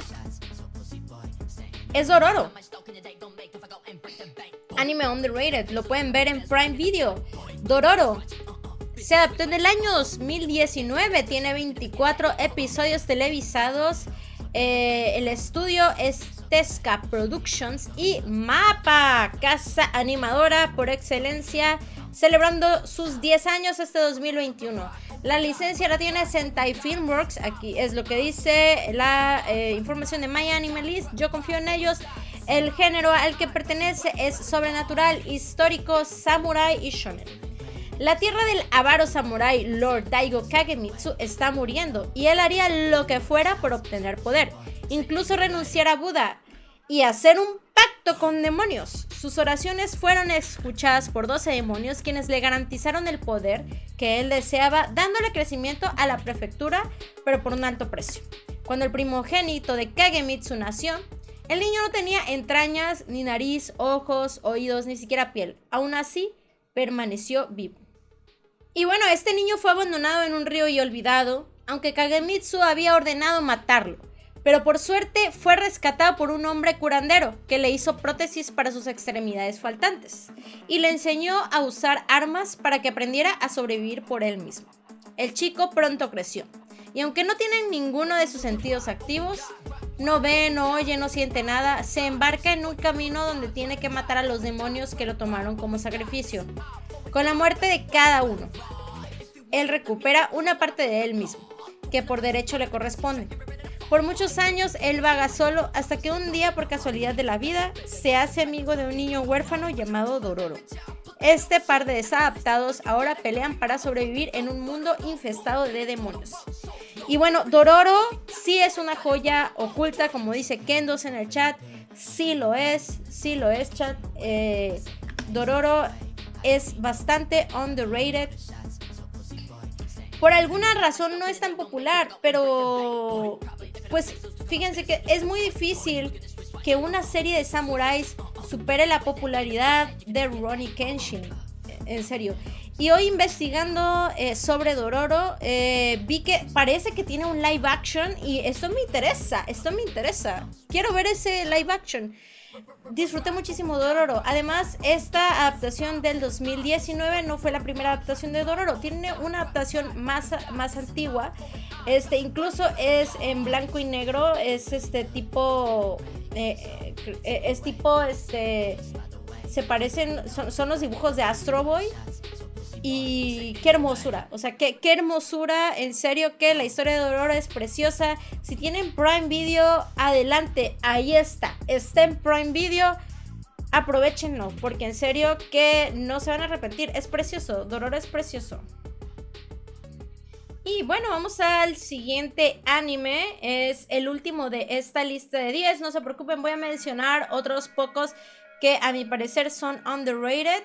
es Dororo. Anime underrated, lo pueden ver en Prime Video. Dororo. Se adaptó en el año 2019, tiene 24 episodios televisados. Eh, el estudio es Tesca Productions y Mapa, casa animadora por excelencia celebrando sus 10 años este 2021. La licencia la tiene Sentai Filmworks, aquí es lo que dice la eh, información de My Anime List, yo confío en ellos. El género al que pertenece es sobrenatural, histórico, samurai y shonen. La tierra del avaro samurai Lord Daigo Kagemitsu está muriendo y él haría lo que fuera por obtener poder, incluso renunciar a Buda y hacer un pacto con demonios. Sus oraciones fueron escuchadas por 12 demonios quienes le garantizaron el poder que él deseaba, dándole crecimiento a la prefectura, pero por un alto precio. Cuando el primogénito de Kagemitsu nació, el niño no tenía entrañas, ni nariz, ojos, oídos, ni siquiera piel. Aún así, permaneció vivo. Y bueno, este niño fue abandonado en un río y olvidado, aunque Kagemitsu había ordenado matarlo pero por suerte fue rescatado por un hombre curandero que le hizo prótesis para sus extremidades faltantes y le enseñó a usar armas para que aprendiera a sobrevivir por él mismo. El chico pronto creció y aunque no tiene ninguno de sus sentidos activos, no ve, no oye, no siente nada, se embarca en un camino donde tiene que matar a los demonios que lo tomaron como sacrificio. Con la muerte de cada uno, él recupera una parte de él mismo, que por derecho le corresponde. Por muchos años él vaga solo hasta que un día por casualidad de la vida se hace amigo de un niño huérfano llamado Dororo. Este par de desadaptados ahora pelean para sobrevivir en un mundo infestado de demonios. Y bueno, Dororo sí es una joya oculta, como dice Kendos en el chat. Sí lo es, sí lo es, chat. Eh, Dororo es bastante underrated. Por alguna razón no es tan popular, pero pues fíjense que es muy difícil que una serie de samuráis supere la popularidad de Ronnie Kenshin. En serio. Y hoy investigando eh, sobre Dororo, eh, vi que parece que tiene un live action y esto me interesa, esto me interesa. Quiero ver ese live action disfruté muchísimo Dororo. Además, esta adaptación del 2019 no fue la primera adaptación de Dororo. Tiene una adaptación más, más antigua. Este, incluso es en blanco y negro. Es este tipo. Eh, eh, es tipo. Este. Se parecen. Son, son los dibujos de Astro Boy. Y qué hermosura, o sea, qué, qué hermosura, en serio que la historia de Aurora es preciosa. Si tienen Prime Video, adelante, ahí está, está en Prime Video, aprovechenlo, porque en serio que no se van a arrepentir, es precioso, Dororo es precioso. Y bueno, vamos al siguiente anime. Es el último de esta lista de 10. No se preocupen, voy a mencionar otros pocos que a mi parecer son underrated.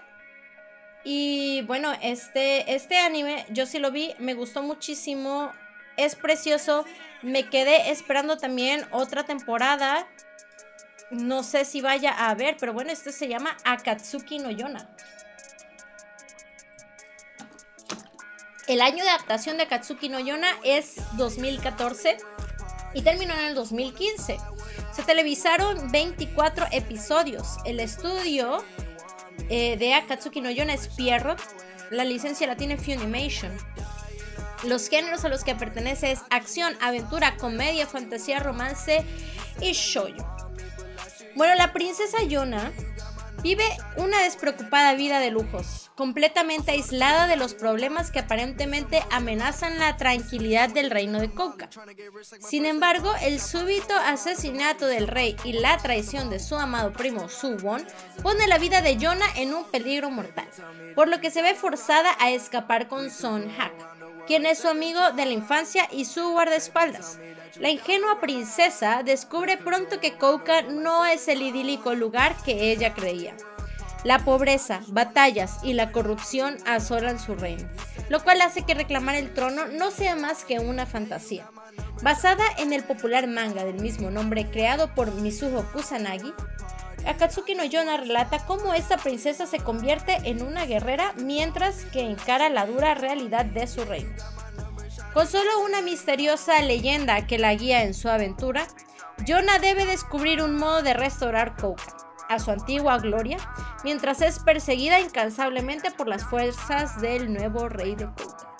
Y bueno, este, este anime yo sí lo vi, me gustó muchísimo, es precioso. Me quedé esperando también otra temporada. No sé si vaya a ver, pero bueno, este se llama Akatsuki no Yona. El año de adaptación de Akatsuki no Yona es 2014 y terminó en el 2015. Se televisaron 24 episodios. El estudio eh, de Akatsuki no Yona es Pierrot. La licencia la tiene Funimation. Los géneros a los que pertenece es acción, aventura, comedia, fantasía, romance y shoujo. Bueno, la princesa Yona Vive una despreocupada vida de lujos, completamente aislada de los problemas que aparentemente amenazan la tranquilidad del reino de Coca. Sin embargo, el súbito asesinato del rey y la traición de su amado primo Suwon pone la vida de Yona en un peligro mortal, por lo que se ve forzada a escapar con Son Hak, quien es su amigo de la infancia y su guardaespaldas. La ingenua princesa descubre pronto que Kouka no es el idílico lugar que ella creía. La pobreza, batallas y la corrupción asolan su reino, lo cual hace que reclamar el trono no sea más que una fantasía. Basada en el popular manga del mismo nombre creado por Mizuho Kusanagi, Akatsuki no Yona relata cómo esta princesa se convierte en una guerrera mientras que encara la dura realidad de su reino. Con solo una misteriosa leyenda que la guía en su aventura, Yona debe descubrir un modo de restaurar Kouka a su antigua gloria, mientras es perseguida incansablemente por las fuerzas del nuevo rey de Kouka.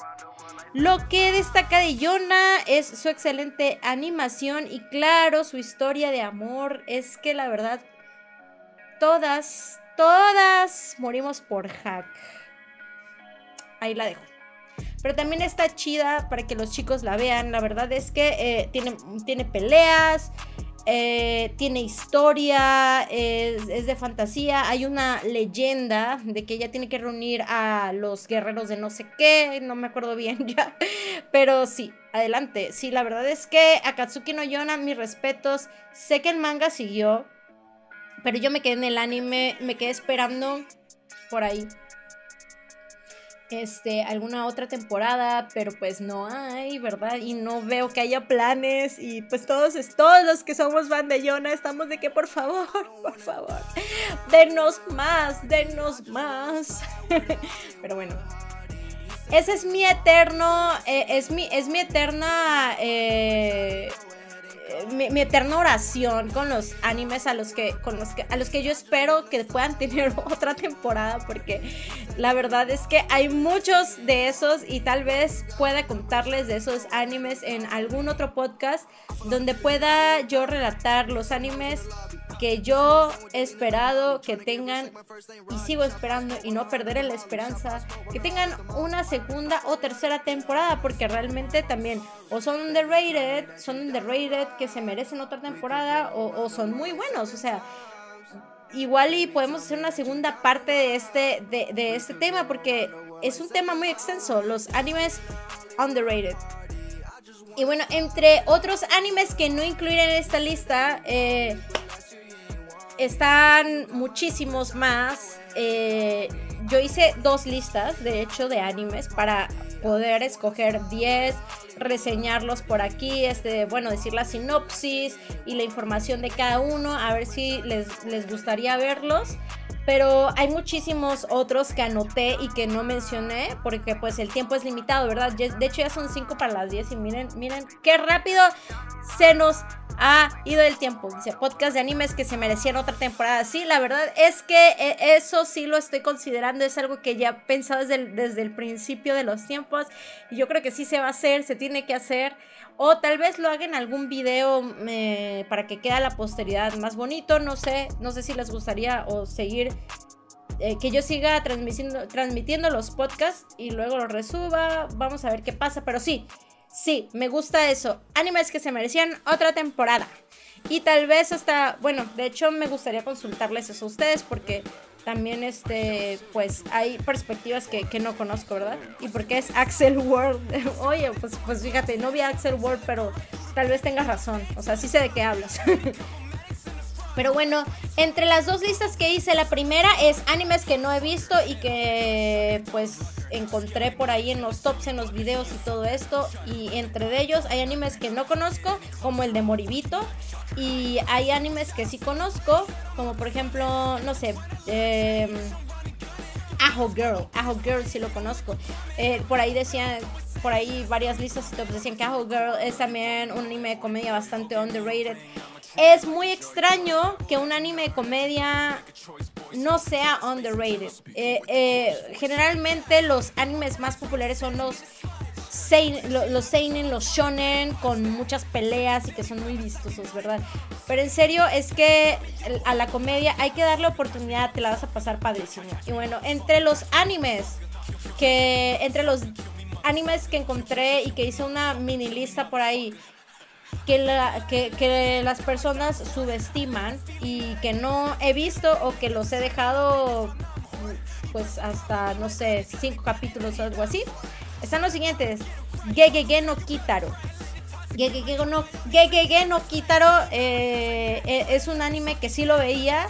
Lo que destaca de Yona es su excelente animación y claro, su historia de amor es que la verdad todas, todas morimos por hack. Ahí la dejo. Pero también está chida para que los chicos la vean. La verdad es que eh, tiene, tiene peleas, eh, tiene historia, es, es, de fantasía. Hay una leyenda de que ella tiene que reunir a los guerreros de no sé qué, no me acuerdo bien ya. Pero sí, adelante. Sí, la verdad es que Akatsuki no Yona, mis respetos. Sé que el manga siguió, pero yo me quedé en el anime, me quedé esperando por ahí este, alguna otra temporada, pero pues no hay, ¿verdad? Y no veo que haya planes y pues todos, todos los que somos fan de Yona estamos de que por favor, por favor, denos más, denos más. pero bueno. Ese es mi eterno, eh, es, mi, es mi eterna eh, mi, eterna oración con los animes a los que, con los que, a los que yo espero que puedan tener otra temporada, porque la verdad es que hay muchos de esos y tal vez pueda contarles de esos animes en algún otro podcast donde pueda yo relatar los animes que yo he esperado que tengan y sigo esperando y no perderé la esperanza que tengan una segunda o tercera temporada porque realmente también o son underrated, son underrated que se merecen otra temporada o, son muy buenos, o sea, igual y podemos hacer una segunda parte de este, de, de este tema porque es un tema muy extenso, los animes underrated. Y bueno, entre otros animes que no incluiré en esta lista, eh, están muchísimos más. Eh, yo hice dos listas, de hecho, de animes para poder escoger 10, reseñarlos por aquí, este, bueno, decir la sinopsis y la información de cada uno, a ver si les, les gustaría verlos. Pero hay muchísimos otros que anoté y que no mencioné porque pues el tiempo es limitado, ¿verdad? De hecho ya son 5 para las 10 y miren, miren qué rápido se nos ha ido el tiempo. Dice, podcast de animes que se merecieron otra temporada. Sí, la verdad es que eh, eso sí lo estoy considerando. Es algo que ya he pensado desde desde el principio de los tiempos. Y yo creo que sí se va a hacer, se tiene que hacer. O tal vez lo hagan algún video para que quede la posteridad más bonito. No sé, no sé si les gustaría o seguir eh, que yo siga transmitiendo, transmitiendo los podcasts y luego los resuba. Vamos a ver qué pasa, pero sí, Sí, me gusta eso. Animes que se merecían otra temporada. Y tal vez hasta, bueno, de hecho me gustaría consultarles eso a ustedes porque también este, pues hay perspectivas que, no conozco, ¿verdad? Y porque es Axel World. Oye, pues, pues fíjate, no vi Axel World, pero tal vez tengas razón. O sea, sí sé de qué hablas. Pero bueno, entre las dos listas que hice, la primera es animes que no he visto y que pues encontré por ahí en los tops, en los videos y todo esto. Y entre ellos hay animes que no conozco, como el de Moribito. Y hay animes que sí conozco, como por ejemplo, no sé, eh, Aho Girl. Aho Girl sí lo conozco. Eh, por ahí decían, por ahí varias listas y tops decían que Aho Girl es también un anime de comedia bastante underrated. Es muy extraño que un anime de comedia no sea underrated. Eh, eh, generalmente los animes más populares son los los seinen, los shonen con muchas peleas y que son muy vistosos, ¿verdad? Pero en serio es que a la comedia hay que darle oportunidad, te la vas a pasar padrísimo. Y bueno, entre los animes que entre los animes que encontré y que hice una mini lista por ahí que, la, que, que, las personas subestiman y que no he visto o que los he dejado pues hasta no sé cinco capítulos o algo así. Están los siguientes. Gegege no Kitaro. Gegege no, Gegege no Kitaro eh, eh, es un anime que sí lo veía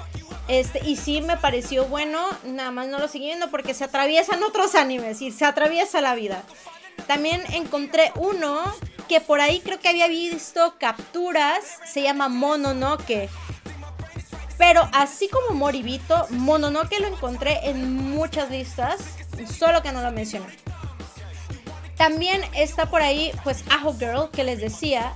este, y sí me pareció bueno, nada más no lo seguí viendo porque se atraviesan otros animes y se atraviesa la vida. También encontré uno que por ahí creo que había visto capturas, se llama Mononoke. Pero así como Moribito, Mononoke lo encontré en muchas listas, solo que no lo mencioné. También está por ahí, pues, Aho Girl, que les decía,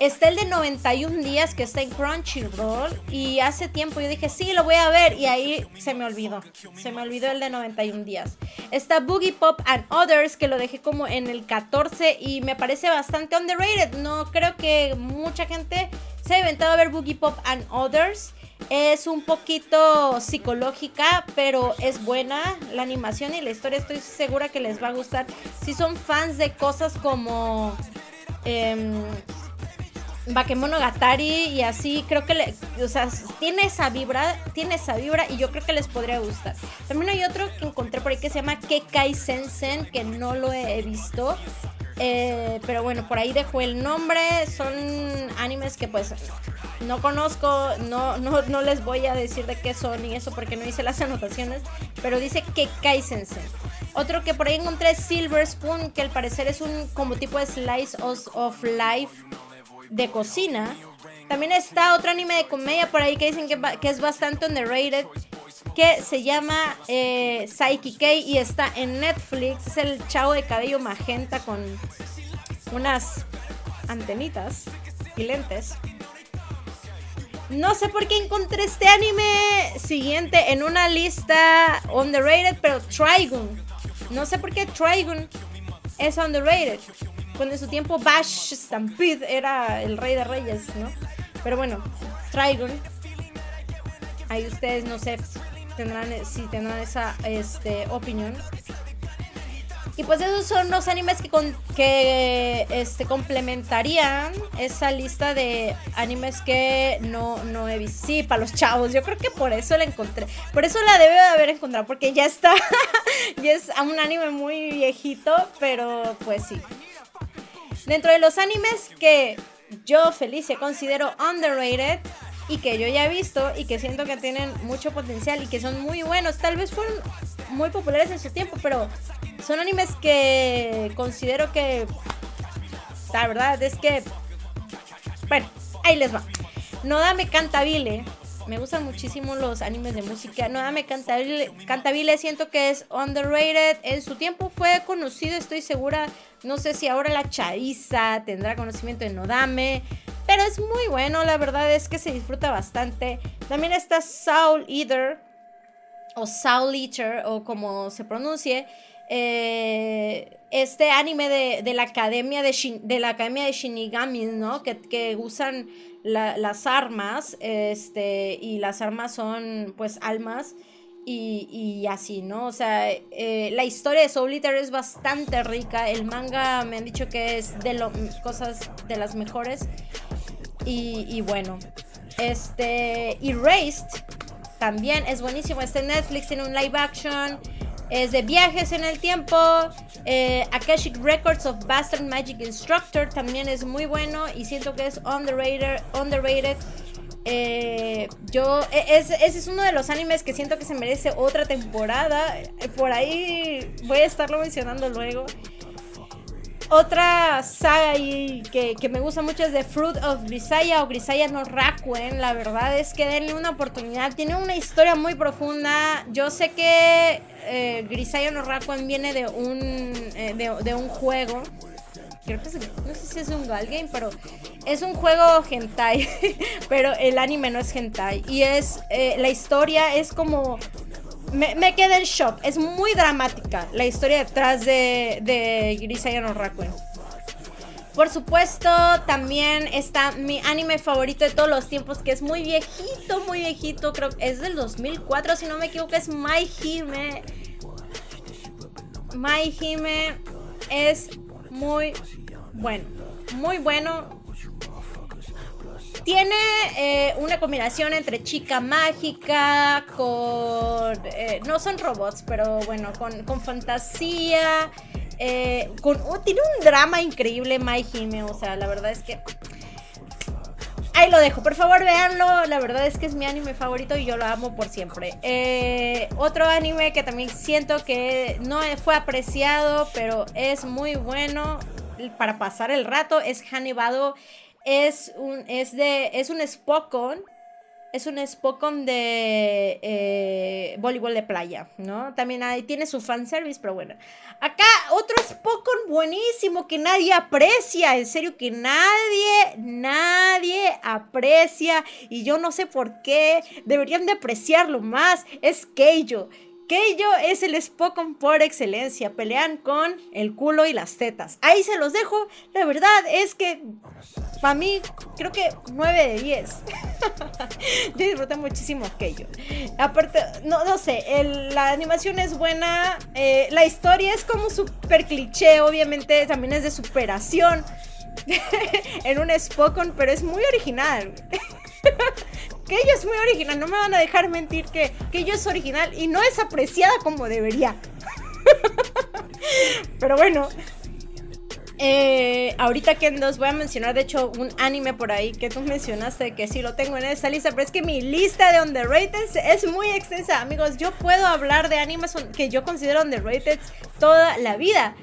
Está el de 91 días que está en Crunchyroll y hace tiempo yo dije, sí, lo voy a ver y ahí se me olvidó. Se me olvidó el de 91 días. Está Boogie Pop and Others que lo dejé como en el 14 y me parece bastante underrated. No creo que mucha gente se haya inventado a ver Boogie Pop and Others. Es un poquito psicológica, pero es buena la animación y la historia. Estoy segura que les va a gustar. Si son fans de cosas como... Eh, Bakemonogatari y así, creo que le, o sea, tiene esa vibra, tiene esa vibra y yo creo que les podría gustar. También hay otro que encontré por ahí que se llama Kekai Sensen, que no lo he visto. Eh, pero bueno, por ahí dejo el nombre. Son animes que pues no conozco, no, no, no les voy a decir de qué son y eso porque no hice las anotaciones. Pero dice Kekai Sensen. Otro que por ahí encontré es Silver Spoon, que al parecer es un como tipo de slice of life de cocina. También está otro anime de comedia por ahí que dicen que, es bastante underrated. Que se llama eh, Psyche y está en Netflix. Es el chavo de cabello magenta con unas antenitas y lentes. No sé por qué encontré este anime siguiente en una lista underrated, pero Trigun. No sé por qué Trigun es underrated cuando en su tiempo Bash Stampede era el rey de reyes, ¿no? Pero bueno, Trigon. Ahí ustedes no sé tendrán si tendrán esa este, opinión. Y pues esos son los animes que, que este, complementarían esa lista de animes que no, no he visto. Sí, para los chavos. Yo creo que por eso la encontré. Por eso la debe de haber encontrado. Porque ya está. ya es un anime muy viejito. Pero pues sí. Dentro de los animes que yo, Felicia, considero underrated y que yo ya he visto y que siento que tienen mucho potencial y que son muy buenos, tal vez fueron muy populares en su tiempo, pero son animes que considero que la verdad es que bueno, ahí les va. Nodame Cantabile me gustan muchísimo los animes de música. No dame Cantabile, Cantabile siento que es underrated. En su tiempo fue conocido, estoy segura. No sé si ahora la Chaiza tendrá conocimiento de Nodame. Pero es muy bueno, la verdad es que se disfruta bastante. También está Soul Eater. O Soul Eater, o como se pronuncie. Eh, este anime de, la academia de, de la academia de Shinigami, ¿no? Que, que usan las armas, este, y las armas son pues almas. Y, así, ¿no? O sea, eh, la historia de Soul Eater es bastante rica. El manga me han dicho que es de lo, cosas de las mejores. Y, y bueno, este, Erased también es buenísimo. Este Netflix tiene un live action es de viajes en el tiempo. Eh, Akashic Records of Bastard Magic Instructor también es muy bueno y siento que es underrated. underrated. Eh, yo, e, ese es uno de los animes que siento que se merece otra temporada. Por ahí voy a estarlo mencionando luego. Otra saga que, me gusta mucho es The Fruit of Grisaya o Grisaya no Rakuen. La verdad es que denle una oportunidad. Tiene una historia muy profunda. Yo sé que eh, Grisaya no Rakuen viene de un, eh, de, un juego. Creo que no sé si es un Gal Game, pero es un juego hentai. pero el anime no es hentai. Y es, eh, la historia es como me, quedé en shock. Es muy dramática la historia detrás de, de Grisaya no Rakuen. Por supuesto, también está mi anime favorito de todos los tiempos, que es muy viejito, muy viejito. Creo que es del 2004, si no me equivoco, es My Hime. My Hime es muy bueno. Muy bueno. Tiene eh, una combinación entre chica mágica con... Eh, no son robots, pero bueno, con, con fantasía. Eh, con, oh, tiene un drama increíble My Hime, o sea, la verdad es que... Ahí lo dejo, por favor véanlo, la verdad es que es mi anime favorito y yo lo amo por siempre. Eh, otro anime que también siento que no fue apreciado, pero es muy bueno para pasar el rato, es Hannibal. Es un, es de, es un Spokon es un Spokon de eh, voleibol de playa, ¿no? También ahí tiene su fanservice, pero bueno. Acá otro Spokon buenísimo que nadie aprecia, en serio que nadie, nadie aprecia y yo no sé por qué, deberían de apreciarlo más, es Keijo. Keijo es el Spokon por excelencia. Pelean con el culo y las tetas. Ahí se los dejo. La verdad es que para mí creo que 9 de 10. Yo disfruté muchísimo Keijo. Aparte, no, no sé, la animación es buena. Eh, la historia es como súper cliché. Obviamente también es de superación. en un Spokon, pero es muy original. que es muy original, no me van a dejar mentir que, que es original y no es apreciada como debería. Pero bueno, eh, ahorita que dos voy a mencionar, de hecho, un anime por ahí que tú mencionaste que sí lo tengo en esa lista, pero es que mi lista de underrated es muy extensa, amigos. Yo puedo hablar de animes que yo considero underrated toda la vida.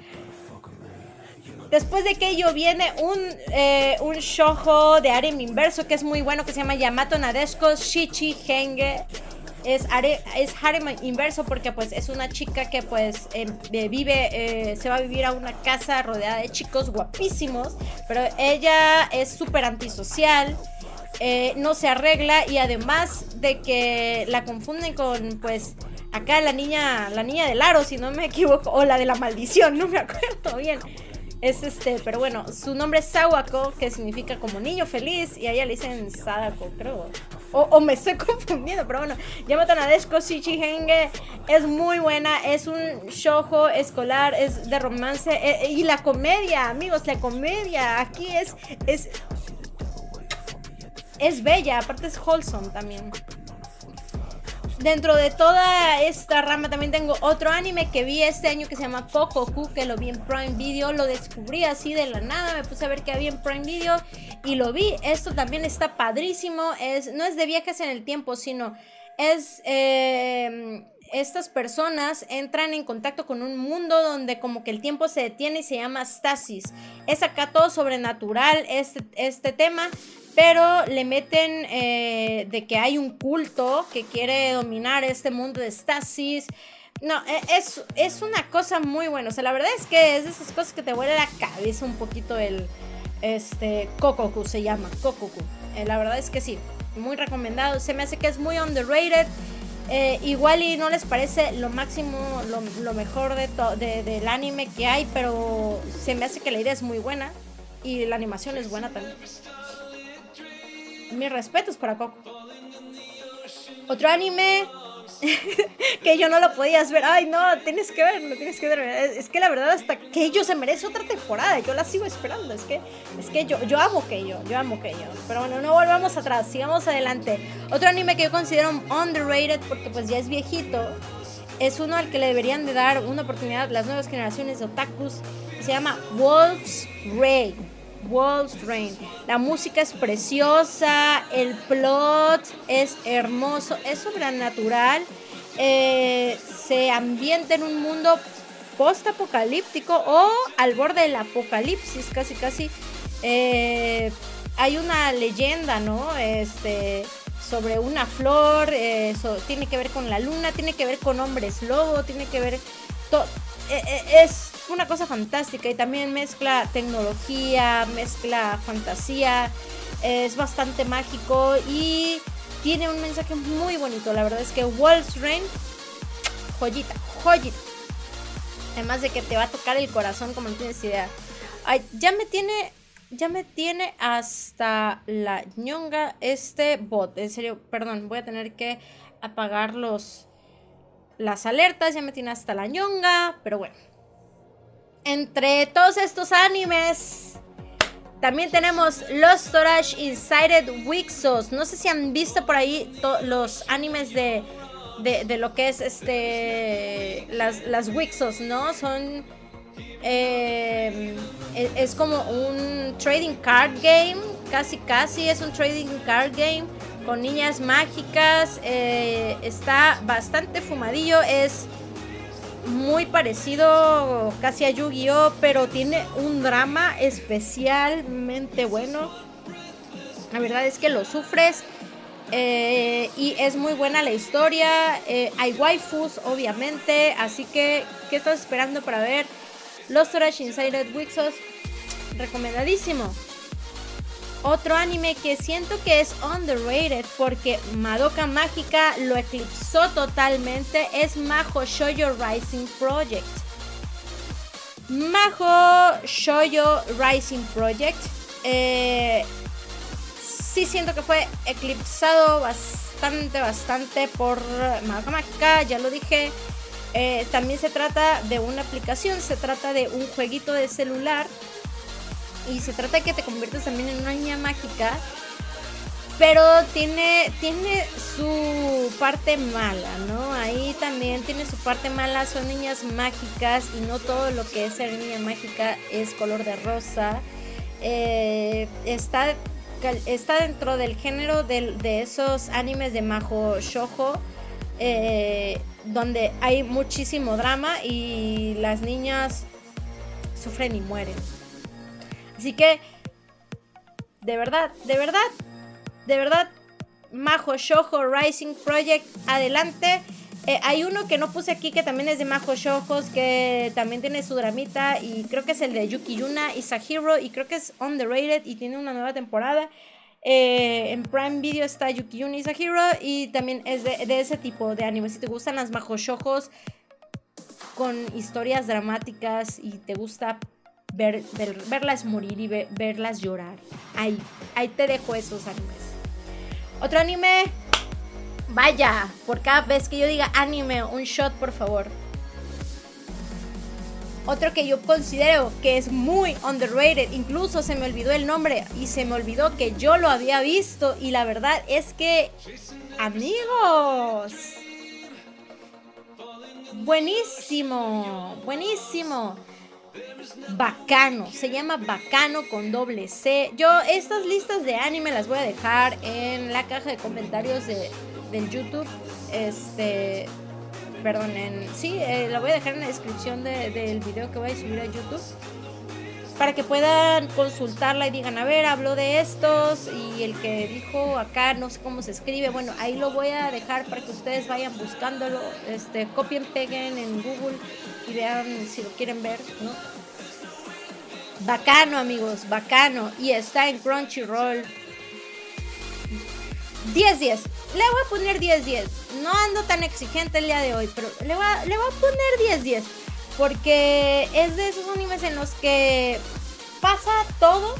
Después de que ello viene un, eh, un shoujo de harem inverso que es muy bueno, que se llama Yamato Nadeshiko Shichi Henge. Es, es harem inverso porque pues es una chica que pues em, eh, vive, eh, se va a vivir a una casa rodeada de chicos guapísimos, pero ella es súper antisocial. no se arregla y además de que la confunden con pues acá la niña la niña del aro si no me equivoco o la de la maldición no me acuerdo bien es este, pero bueno, su nombre es Sawako, que significa como niño feliz, y a ella le dicen Sadako, creo. O, me estoy confundiendo, pero bueno, Yamato Nadeshiko Shichihenge es muy buena, es un shoujo escolar, es de romance, eh, y la comedia, amigos, la comedia aquí es, es, es bella, aparte es wholesome también dentro de toda esta rama también tengo otro anime que vi este año que se llama Kokoku, que lo vi en Prime Video, lo descubrí así de la nada, me puse a ver que había en Prime Video y lo vi. Esto también está padrísimo, es, no es de viajes en el tiempo, sino es... Em, estas personas entran en contacto con un mundo donde como que el tiempo se detiene y se llama stasis. Es acá todo sobrenatural este, este tema, pero le meten eh, de que hay un culto que quiere dominar este mundo de Stasis. No, e, es, es una cosa muy buena. O sea, la verdad es que es de esas cosas que te vuelve la cabeza un poquito el. Este. Kokoku se llama. Kokoku. Eh, la verdad es que sí. Muy recomendado. Se me hace que es muy underrated. Eh, igual y no les parece lo máximo, lo, mejor de, de, del anime que hay, pero se me hace que la idea es muy buena y la animación es buena también mis respetos para Coco. Otro anime que yo no lo podías ver. Ay, no, tienes que verlo, tienes que ver. Es, que la verdad, hasta que ellos se merece otra temporada. Yo la sigo esperando. Es que, es que yo, yo amo que yo, yo amo yo. Pero bueno, no volvamos atrás, sigamos adelante. Otro anime que yo considero underrated porque pues ya es viejito. Es uno al que le deberían de dar una oportunidad las nuevas generaciones de otakus. Se llama Wolf's Rain. Wolf's Rain. La música es preciosa, el plot es hermoso, es sobrenatural. Eh, se ambienta en un mundo post-apocalíptico o al borde del apocalipsis, casi, casi. Eh, hay una leyenda, ¿no? Este, sobre una flor, eh, tiene que ver con la luna, tiene que ver con hombres lobo, tiene que ver. es una cosa fantástica y también mezcla tecnología, mezcla fantasía, es bastante mágico y tiene un mensaje muy bonito. La verdad es que Wolf's Rain joyita, joyita. Además de que te va a tocar el corazón como no tienes idea. Ay, ya me tiene ya me tiene hasta la ñonga este bot. En serio, perdón, voy a tener que apagar los las alertas, ya me tiene hasta la ñonga, pero bueno. Entre todos estos animes, también tenemos los Storage Inside Wixos. No sé si han visto por ahí los animes de, de, lo que es este las, las Wixos, ¿no? Son eh, es como un trading card game, casi casi es un trading card game con niñas mágicas. Eh, está bastante fumadillo, es muy parecido casi a Yu-Gi-Oh, pero tiene un drama especialmente bueno. La verdad es que lo sufres. Eh, y es muy buena la historia. hay waifus, obviamente. Así que, ¿qué estás esperando para ver? Los Storage Inside Wixos, recomendadísimo. Otro anime que siento que es underrated porque Madoka Mágica lo eclipsó totalmente es Majo Shoujo Rising Project. Majo Shoujo Rising Project. Eh, sí siento que fue eclipsado bastante, bastante por Madoka Mágica, ya lo dije. Eh, también se trata de una aplicación, se trata de un jueguito de celular y se trata de que te conviertes también en una niña mágica, pero tiene, tiene su parte mala, ¿no? Ahí también tiene su parte mala, son niñas mágicas y no todo lo que es ser niña mágica es color de rosa. Eh, está, está dentro del género de, de esos animes de Majo Shoujo. Eh, donde hay muchísimo drama y las niñas sufren y mueren. Así que, de verdad, de verdad, de verdad, Majo Shoujo Rising Project, adelante. Eh, hay uno que no puse aquí que también es de Majo Shoujos, que también tiene su dramita y creo que es el de Yuki Yuna y Sahiro y creo que es underrated y tiene una nueva temporada. Eh, en Prime Video está Yuki Yuni Sahiro y también es de, ese tipo de anime. Si te gustan las majoshojos con historias dramáticas y te gusta ver, verlas morir y verlas llorar, ahí, ahí te dejo esos animes. Otro anime, vaya, por cada vez que yo diga anime, un shot por favor. Otro que yo considero que es muy underrated, incluso se me olvidó el nombre y se me olvidó que yo lo había visto y la verdad es que, amigos, buenísimo, buenísimo. Bacano, se llama Bacano con doble C. Yo estas listas de anime las voy a dejar en la caja de comentarios de, del YouTube. Este, perdón, en, sí, eh, la voy a dejar en la descripción del video que voy a subir a YouTube. Para que puedan consultarla y digan, a ver, hablo de estos y el que dijo acá, no sé cómo se escribe. Bueno, ahí lo voy a dejar para que ustedes vayan buscándolo, este, copien, peguen en Google y vean si lo quieren ver, ¿no? Bacano, amigos, bacano. Y está en Crunchyroll. 10-10 le voy a poner 10-10. No ando tan exigente el día de hoy, pero le voy a, le voy a poner 10-10. Porque es de esos animes en los que pasa todo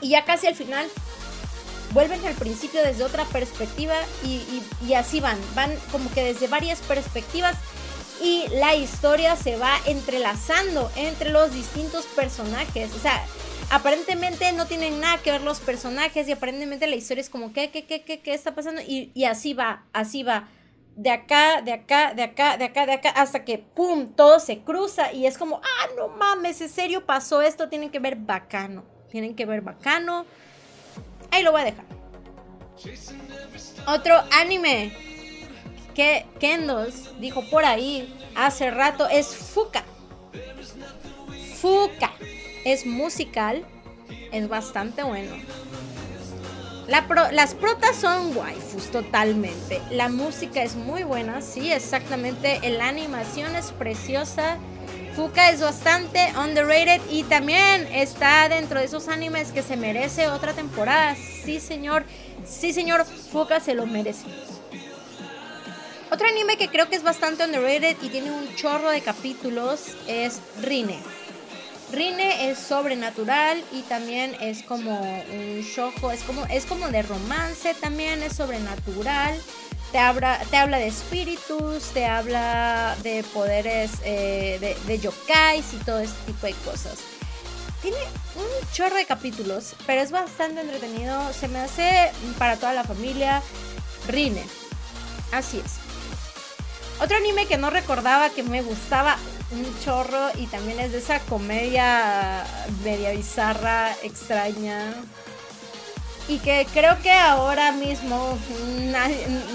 y ya casi al final vuelven al principio desde otra perspectiva y, y, así van. Van como que desde varias perspectivas y la historia se va entrelazando entre los distintos personajes. O sea, aparentemente no tienen nada que ver los personajes y aparentemente la historia es como, ¿qué, qué, qué, qué, qué está pasando? Y, y así va, así va. De acá, de acá, de acá, de acá, de acá, hasta que, ¡pum!, todo se cruza y es como, ah, no mames, en serio pasó esto, tienen que ver bacano. Tienen que ver bacano. Ahí lo voy a dejar. Otro anime que Kendos dijo por ahí hace rato es Fuka. Fuka es musical, es bastante bueno. las protas son waifus totalmente. La música es muy buena, sí, exactamente. La animación es preciosa. Fuka es bastante underrated y también está dentro de esos animes que se merece otra temporada. Sí, señor. Sí, señor. Fuka se lo merece. Otro anime que creo que es bastante underrated y tiene un chorro de capítulos es Rine. Rine es sobrenatural y también es como un shojo, es como, es como de romance, también es sobrenatural. Te habla, te habla de espíritus, te habla de poderes eh, de, de yokais y todo este tipo de cosas. Tiene un chorro de capítulos, pero es bastante entretenido. Se me hace para toda la familia. Rine. Así es. Otro anime que no recordaba que me gustaba un chorro y también es de esa comedia media bizarra, extraña. Y que creo que ahora mismo,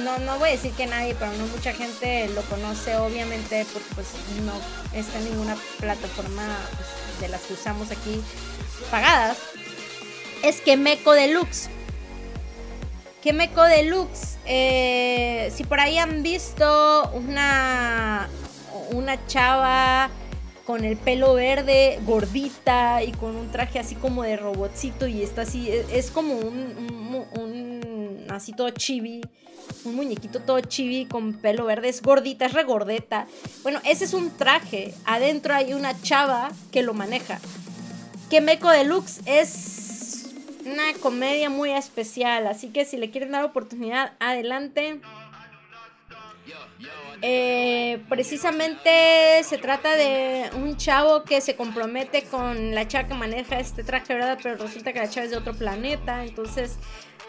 no, no voy a decir que nadie, pero no mucha gente lo conoce, obviamente, porque pues no está en ninguna plataforma pues, de las que usamos aquí pagadas. Es que Meco Deluxe. Que Meco Deluxe, eh, si por ahí han visto una una chava con el pelo verde, gordita y con un traje así como de robotcito y está así, es, como un, un, así todo chibi, un muñequito todo chibi con pelo verde, es gordita, es regordeta. Bueno, ese es un traje, adentro hay una chava que lo maneja. Que Meco Deluxe es una comedia muy especial, así que si le quieren dar oportunidad, adelante. Eh, precisamente se trata de un chavo que se compromete con la chava que maneja este traje, ¿verdad? Pero resulta que la chava es de otro planeta. Entonces,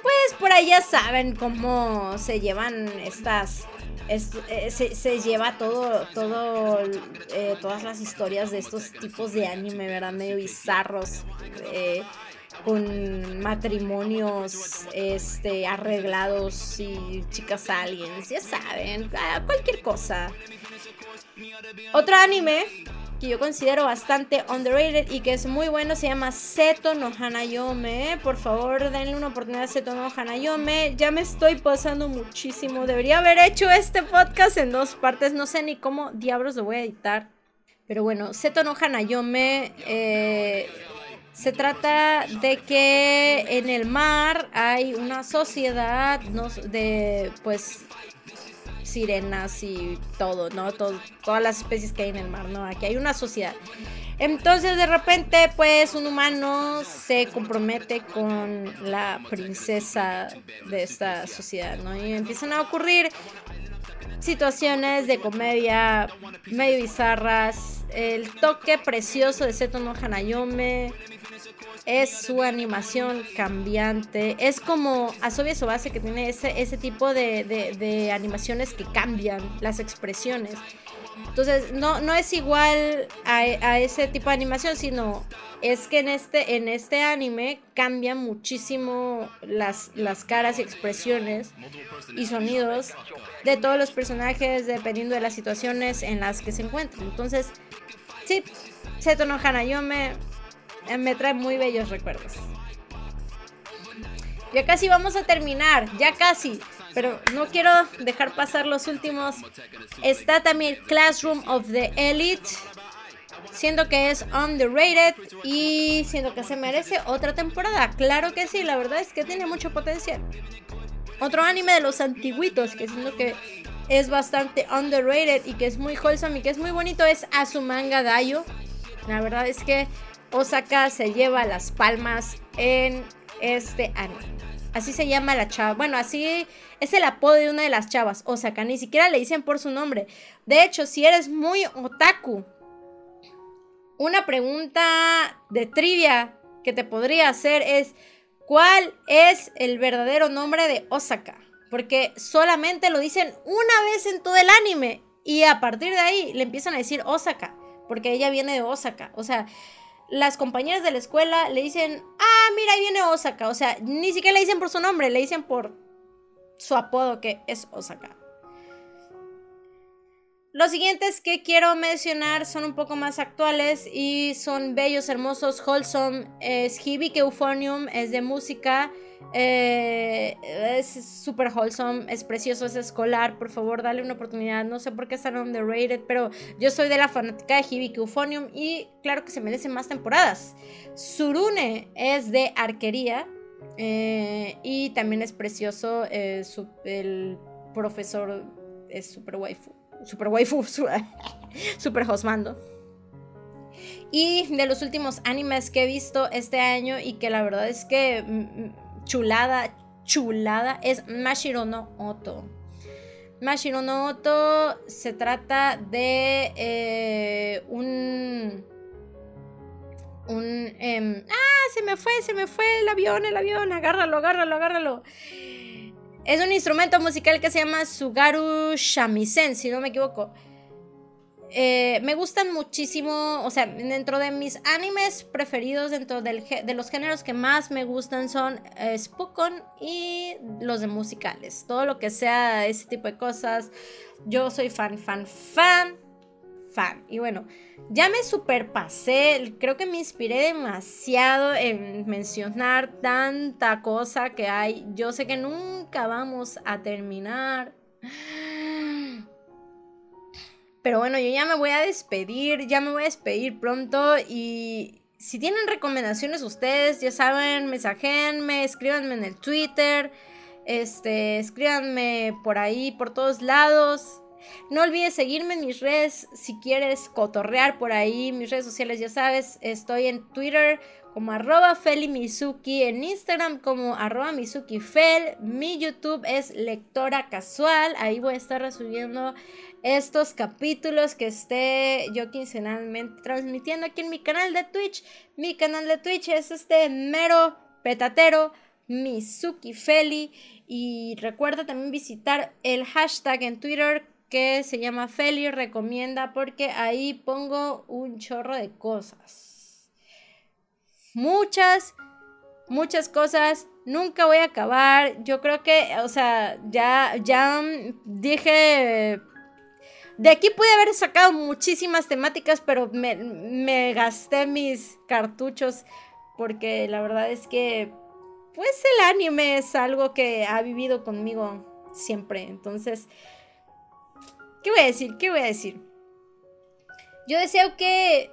pues por ahí ya saben cómo se llevan estas. Eh, se, lleva todo, todo, eh, todas las historias de estos tipos de anime, ¿verdad? Medio bizarros con matrimonios este, arreglados y chicas aliens, ya saben, cualquier cosa. Otro anime que yo considero bastante underrated y que es muy bueno se llama Seto no Hanayome. Por favor, denle una oportunidad a Seto no Hanayome. Ya me estoy pasando muchísimo. Debería haber hecho este podcast en dos partes. No sé ni cómo diablos lo voy a editar. Pero bueno, Seto no Hanayome eh, se trata de que en el mar hay una sociedad de, pues, sirenas y todo, ¿no? todas las especies que hay en el mar, ¿no? Aquí hay una sociedad. Entonces de repente pues un humano se compromete con la princesa de esta sociedad, ¿no? Y empiezan a ocurrir situaciones de comedia medio bizarras, el toque precioso de Seto no Hanayome, es su animación cambiante. Es como Asobi Sobase que tiene ese, ese tipo de, animaciones que cambian las expresiones. Entonces, no, no es igual a, ese tipo de animación, sino es que en este, en este anime cambian muchísimo las, las caras y expresiones y sonidos de todos los personajes dependiendo de las situaciones en las que se encuentran. Entonces, sí, Seto no Hanayome me trae muy bellos recuerdos. Ya casi vamos a terminar, ya casi. Pero no quiero dejar pasar los últimos. Está también Classroom of the Elite. Siendo que es underrated y siendo que se merece otra temporada. Claro que sí, la verdad es que tiene mucho potencial. Otro anime de los antiguitos que siento que es bastante underrated y que es muy wholesome y que es muy bonito es Azumanga Dayo. La verdad es que Osaka se lleva las palmas en este anime. Así se llama la chava. Bueno, así es el apodo de una de las chavas, Osaka. Ni siquiera le dicen por su nombre. De hecho, si eres muy otaku, una pregunta de trivia que te podría hacer es, ¿cuál es el verdadero nombre de Osaka? Porque solamente lo dicen una vez en todo el anime. Y a partir de ahí le empiezan a decir Osaka. Porque ella viene de Osaka. O sea, las compañeras de la escuela le dicen, ah, mira, ahí viene Osaka. O sea, ni siquiera le dicen por su nombre, le dicen por su apodo que es Osaka. Los siguientes que quiero mencionar son un poco más actuales y son bellos, hermosos, wholesome. Es Hibike Euphonium, es de música. Eh, es súper wholesome, es precioso, es escolar. Por favor, dale una oportunidad. No sé por qué están underrated, pero yo soy de la fanática de Hibiki Euphonium y claro que se merecen más temporadas. Surune es de arquería eh, y también es precioso. Eh, el profesor es super waifu. Super waifu, super Josmando. Y de los últimos animes que he visto este año y que la verdad es que mm, mm, chulada, chulada es Mashiro no Oto. Mashiro no Oto se trata de eh, un... Un... Em, ah, se me fue, se me fue el avión, el avión, agárralo, agárralo, agárralo. Es un instrumento musical que se llama Sugaru Shamisen, si no me equivoco. Eh, me gustan muchísimo, o sea, dentro de mis animes preferidos, dentro de los géneros que más me gustan son eh, Spokon y los de musicales. Todo lo que sea ese tipo de cosas. Yo soy fan, fan, fan, fan. Y bueno, ya me superpasé, creo que me inspiré demasiado en mencionar tanta cosa que hay. Yo sé que nunca vamos a terminar. Pero bueno, yo ya me voy a despedir, ya me voy a despedir pronto y si tienen recomendaciones ustedes, ya saben, mensajenme, escríbanme en el Twitter, este, escríbanme por ahí, por todos lados. No olvides seguirme en mis redes si quieres cotorrear por ahí, mis redes sociales ya sabes, estoy en Twitter como arroba Felimizuki, en Instagram como arroba MizukiFel, mi YouTube es lectora casual, ahí voy a estar resubiendo estos capítulos que esté yo quincenalmente transmitiendo aquí en mi canal de Twitch. Mi canal de Twitch es este mero petatero Mizuki Feli. Y recuerda también visitar el hashtag en Twitter que se llama Feli Recomienda porque ahí pongo un chorro de cosas. Muchas, muchas cosas. Nunca voy a acabar. Yo creo que, o sea, ya, ya dije de aquí pude haber sacado muchísimas temáticas, pero me, gasté mis cartuchos porque la verdad es que, pues el anime es algo que ha vivido conmigo siempre. Entonces, ¿qué voy a decir? ¿Qué voy a decir? Yo deseo que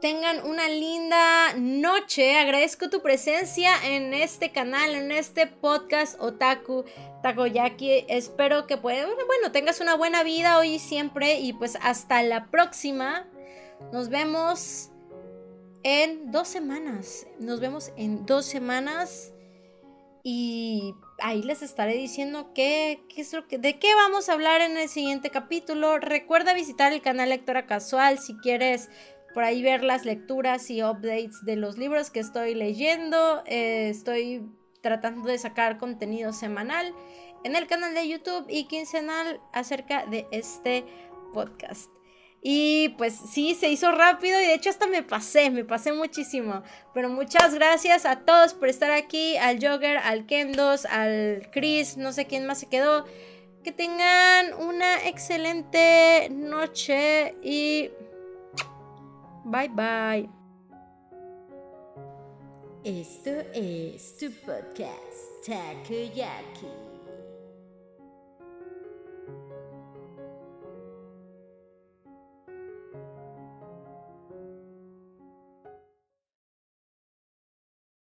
tengan una linda noche. Agradezco tu presencia en este canal, en este podcast Otaku Takoyaki. Espero que puedas, bueno, tengas una buena vida hoy y siempre. Y pues hasta la próxima. Nos vemos en dos semanas. Nos vemos en dos semanas. Y ahí les estaré diciendo qué, qué es lo que, de qué vamos a hablar en el siguiente capítulo. Recuerda visitar el canal Lectora Casual si quieres por ahí ver las lecturas y updates de los libros que estoy leyendo. Eh, estoy tratando de sacar contenido semanal en el canal de YouTube y quincenal acerca de este podcast. Y pues sí, se hizo rápido y de hecho hasta me pasé, me pasé muchísimo. Pero muchas gracias a todos por estar aquí, al Jogger, al Kendos, al Chris, no sé quién más se quedó. Que tengan una excelente noche y Bye bye. Esto es tu podcast Takoyaki.